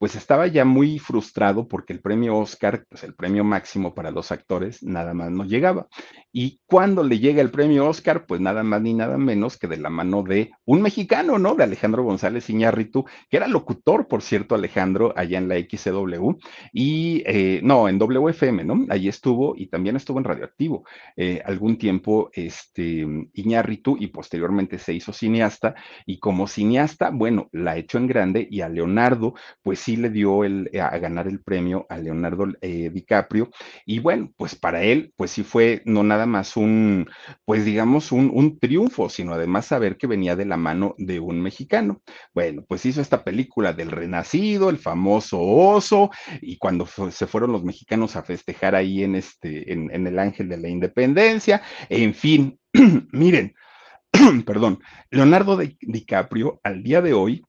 pues estaba ya muy frustrado porque el premio Oscar, pues el premio máximo para los actores, nada más no llegaba. Y cuando le llega el premio Oscar, pues nada más ni nada menos que de la mano de un mexicano, ¿no? De Alejandro González Iñárritu, que era locutor, por cierto, Alejandro, allá en la XCW, y eh, no, en WFM, ¿no? Allí estuvo y también estuvo en Radioactivo eh, algún tiempo, este, Iñárritu, y posteriormente se hizo cineasta, y como cineasta, bueno, la echó en grande y a Leonardo, pues sí le dio el, eh, a ganar el premio a Leonardo eh, DiCaprio. Y bueno, pues para él, pues sí fue no nada más un, pues digamos, un, un triunfo, sino además saber que venía de la mano de un mexicano. Bueno, pues hizo esta película del Renacido, el famoso oso, y cuando se fueron los mexicanos a festejar ahí en este, en el Ángel de la Independencia, en fin, (clears throat) miren, (clears throat) perdón, Leonardo DiCaprio al día de hoy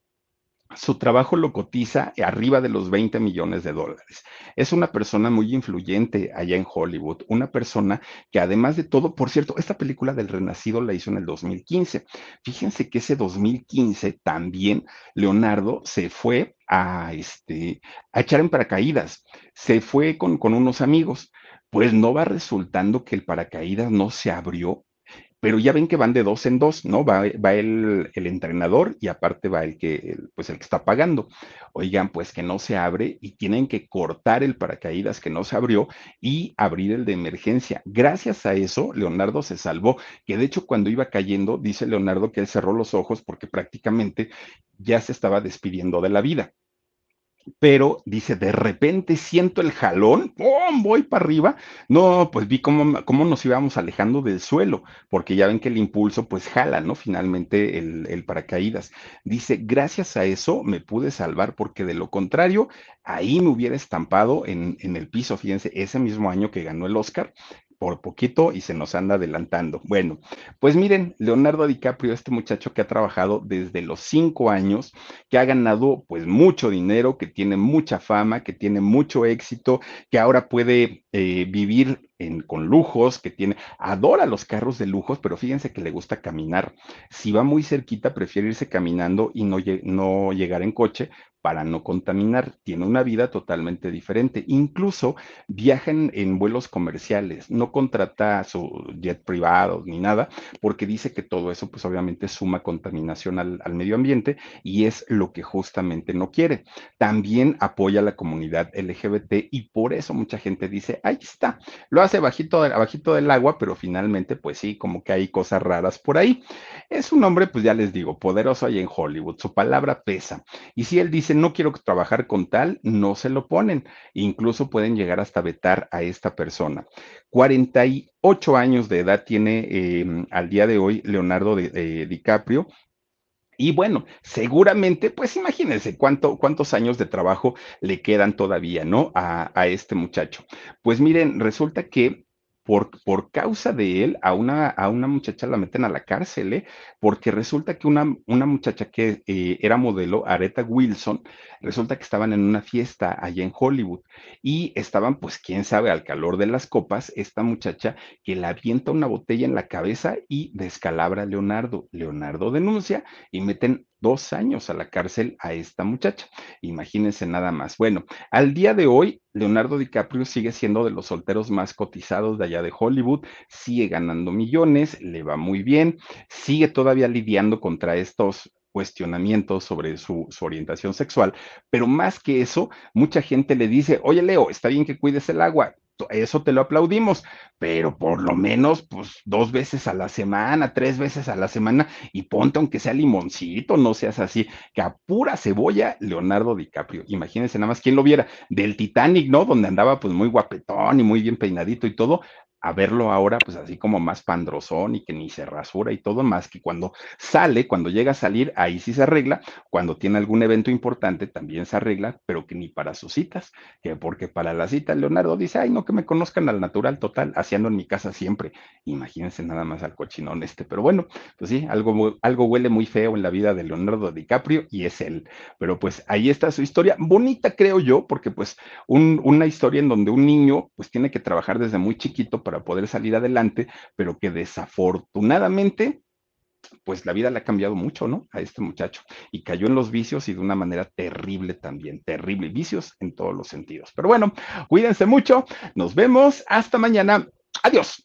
su trabajo lo cotiza arriba de los 20 millones de dólares. Es una persona muy influyente allá en Hollywood, una persona que además de todo, por cierto, esta película del Renacido la hizo en el 2015. Fíjense que ese 2015 también Leonardo se fue a, este, a echar en paracaídas, se fue con, con unos amigos. Pues no va resultando que el paracaídas no se abrió pero ya ven que van de dos en dos, ¿no? Va, va el, el, entrenador y aparte va el que, pues el que está pagando. Oigan, pues que no se abre y tienen que cortar el paracaídas que no se abrió y abrir el de emergencia. Gracias a eso, Leonardo se salvó, que de hecho cuando iba cayendo, dice Leonardo que él cerró los ojos porque prácticamente ya se estaba despidiendo de la vida pero dice, de repente siento el jalón, ¡pum! voy para arriba. No, pues vi cómo, cómo, nos íbamos alejando del suelo, porque ya ven que el impulso pues jala, ¿no? Finalmente el, el paracaídas. Dice, gracias a eso me pude salvar, porque de lo contrario, ahí me hubiera estampado en, en el piso, fíjense, ese mismo año que ganó el Oscar, por poquito y se nos anda adelantando. Bueno, pues miren, Leonardo DiCaprio, este muchacho que ha trabajado desde los cinco años, que ha ganado pues mucho dinero, que tiene mucha fama, que tiene mucho éxito, que ahora puede eh, vivir en, con lujos, que tiene, adora los carros de lujos, pero fíjense que le gusta caminar. Si va muy cerquita, prefiere irse caminando y no, no llegar en coche para no contaminar. Tiene una vida totalmente diferente. Incluso viaja en, vuelos comerciales, no contrata su jet privado ni nada, porque dice que todo eso, pues obviamente suma contaminación al, al medio ambiente y es lo que justamente no quiere. También apoya a la comunidad LGBT y por eso mucha gente dice, ahí está, lo hace bajito, bajito del agua, pero finalmente, pues sí, como que hay cosas raras por ahí. Es un hombre, pues ya les digo, poderoso ahí en Hollywood, su palabra pesa. Y si él dice, no quiero trabajar con tal, no se lo ponen. Incluso pueden llegar hasta vetar a esta persona. 48 años de edad tiene eh, al día de hoy Leonardo de, DiCaprio. Y bueno, seguramente, pues imagínense cuánto, cuántos años de trabajo le quedan todavía, ¿no? A, a este muchacho. Pues miren, resulta que por, por causa de él, a una, a una muchacha la meten a la cárcel, ¿eh? porque resulta que una, una muchacha que eh, era modelo, Aretha Wilson, resulta que estaban en una fiesta allá en Hollywood y estaban, pues, quién sabe, al calor de las copas, esta muchacha que le avienta una botella en la cabeza y descalabra a Leonardo. Leonardo denuncia y meten dos años a la cárcel a esta muchacha. Imagínense nada más. Bueno, al día de hoy, Leonardo DiCaprio sigue siendo de los solteros más cotizados de allá de Hollywood, sigue ganando millones, le va muy bien, sigue todavía lidiando contra estos cuestionamientos sobre su, orientación sexual, pero más que eso, mucha gente le dice, oye Leo, está bien que cuides el agua, eso te lo aplaudimos, pero por lo menos, pues, dos veces a la semana, tres veces a la semana, y ponte aunque sea limoncito, no seas así, que a pura cebolla, Leonardo DiCaprio. Imagínense nada más quién lo viera, del Titanic, ¿no? Donde andaba pues muy guapetón y muy bien peinadito y todo, a verlo ahora, pues así como más pandrosón y que ni se rasura y todo, más que cuando sale, cuando llega a salir, ahí sí se arregla, cuando tiene algún evento importante también se arregla, pero que ni para sus citas, que porque para la cita Leonardo dice, ay, no que me conozcan al natural total, haciendo en mi casa siempre. Imagínense nada más al cochinón este, pero bueno, pues sí, algo, algo huele muy feo en la vida de Leonardo DiCaprio y es él. Pero pues ahí está su historia, bonita creo yo, porque pues un, una historia en donde un niño pues tiene que trabajar desde muy chiquito para poder salir adelante, pero que desafortunadamente pues la vida le ha cambiado mucho, ¿no? A este muchacho. Y cayó en los vicios y de una manera terrible también, terrible. Vicios en todos los sentidos. Pero bueno, cuídense mucho. Nos vemos. Hasta mañana. Adiós.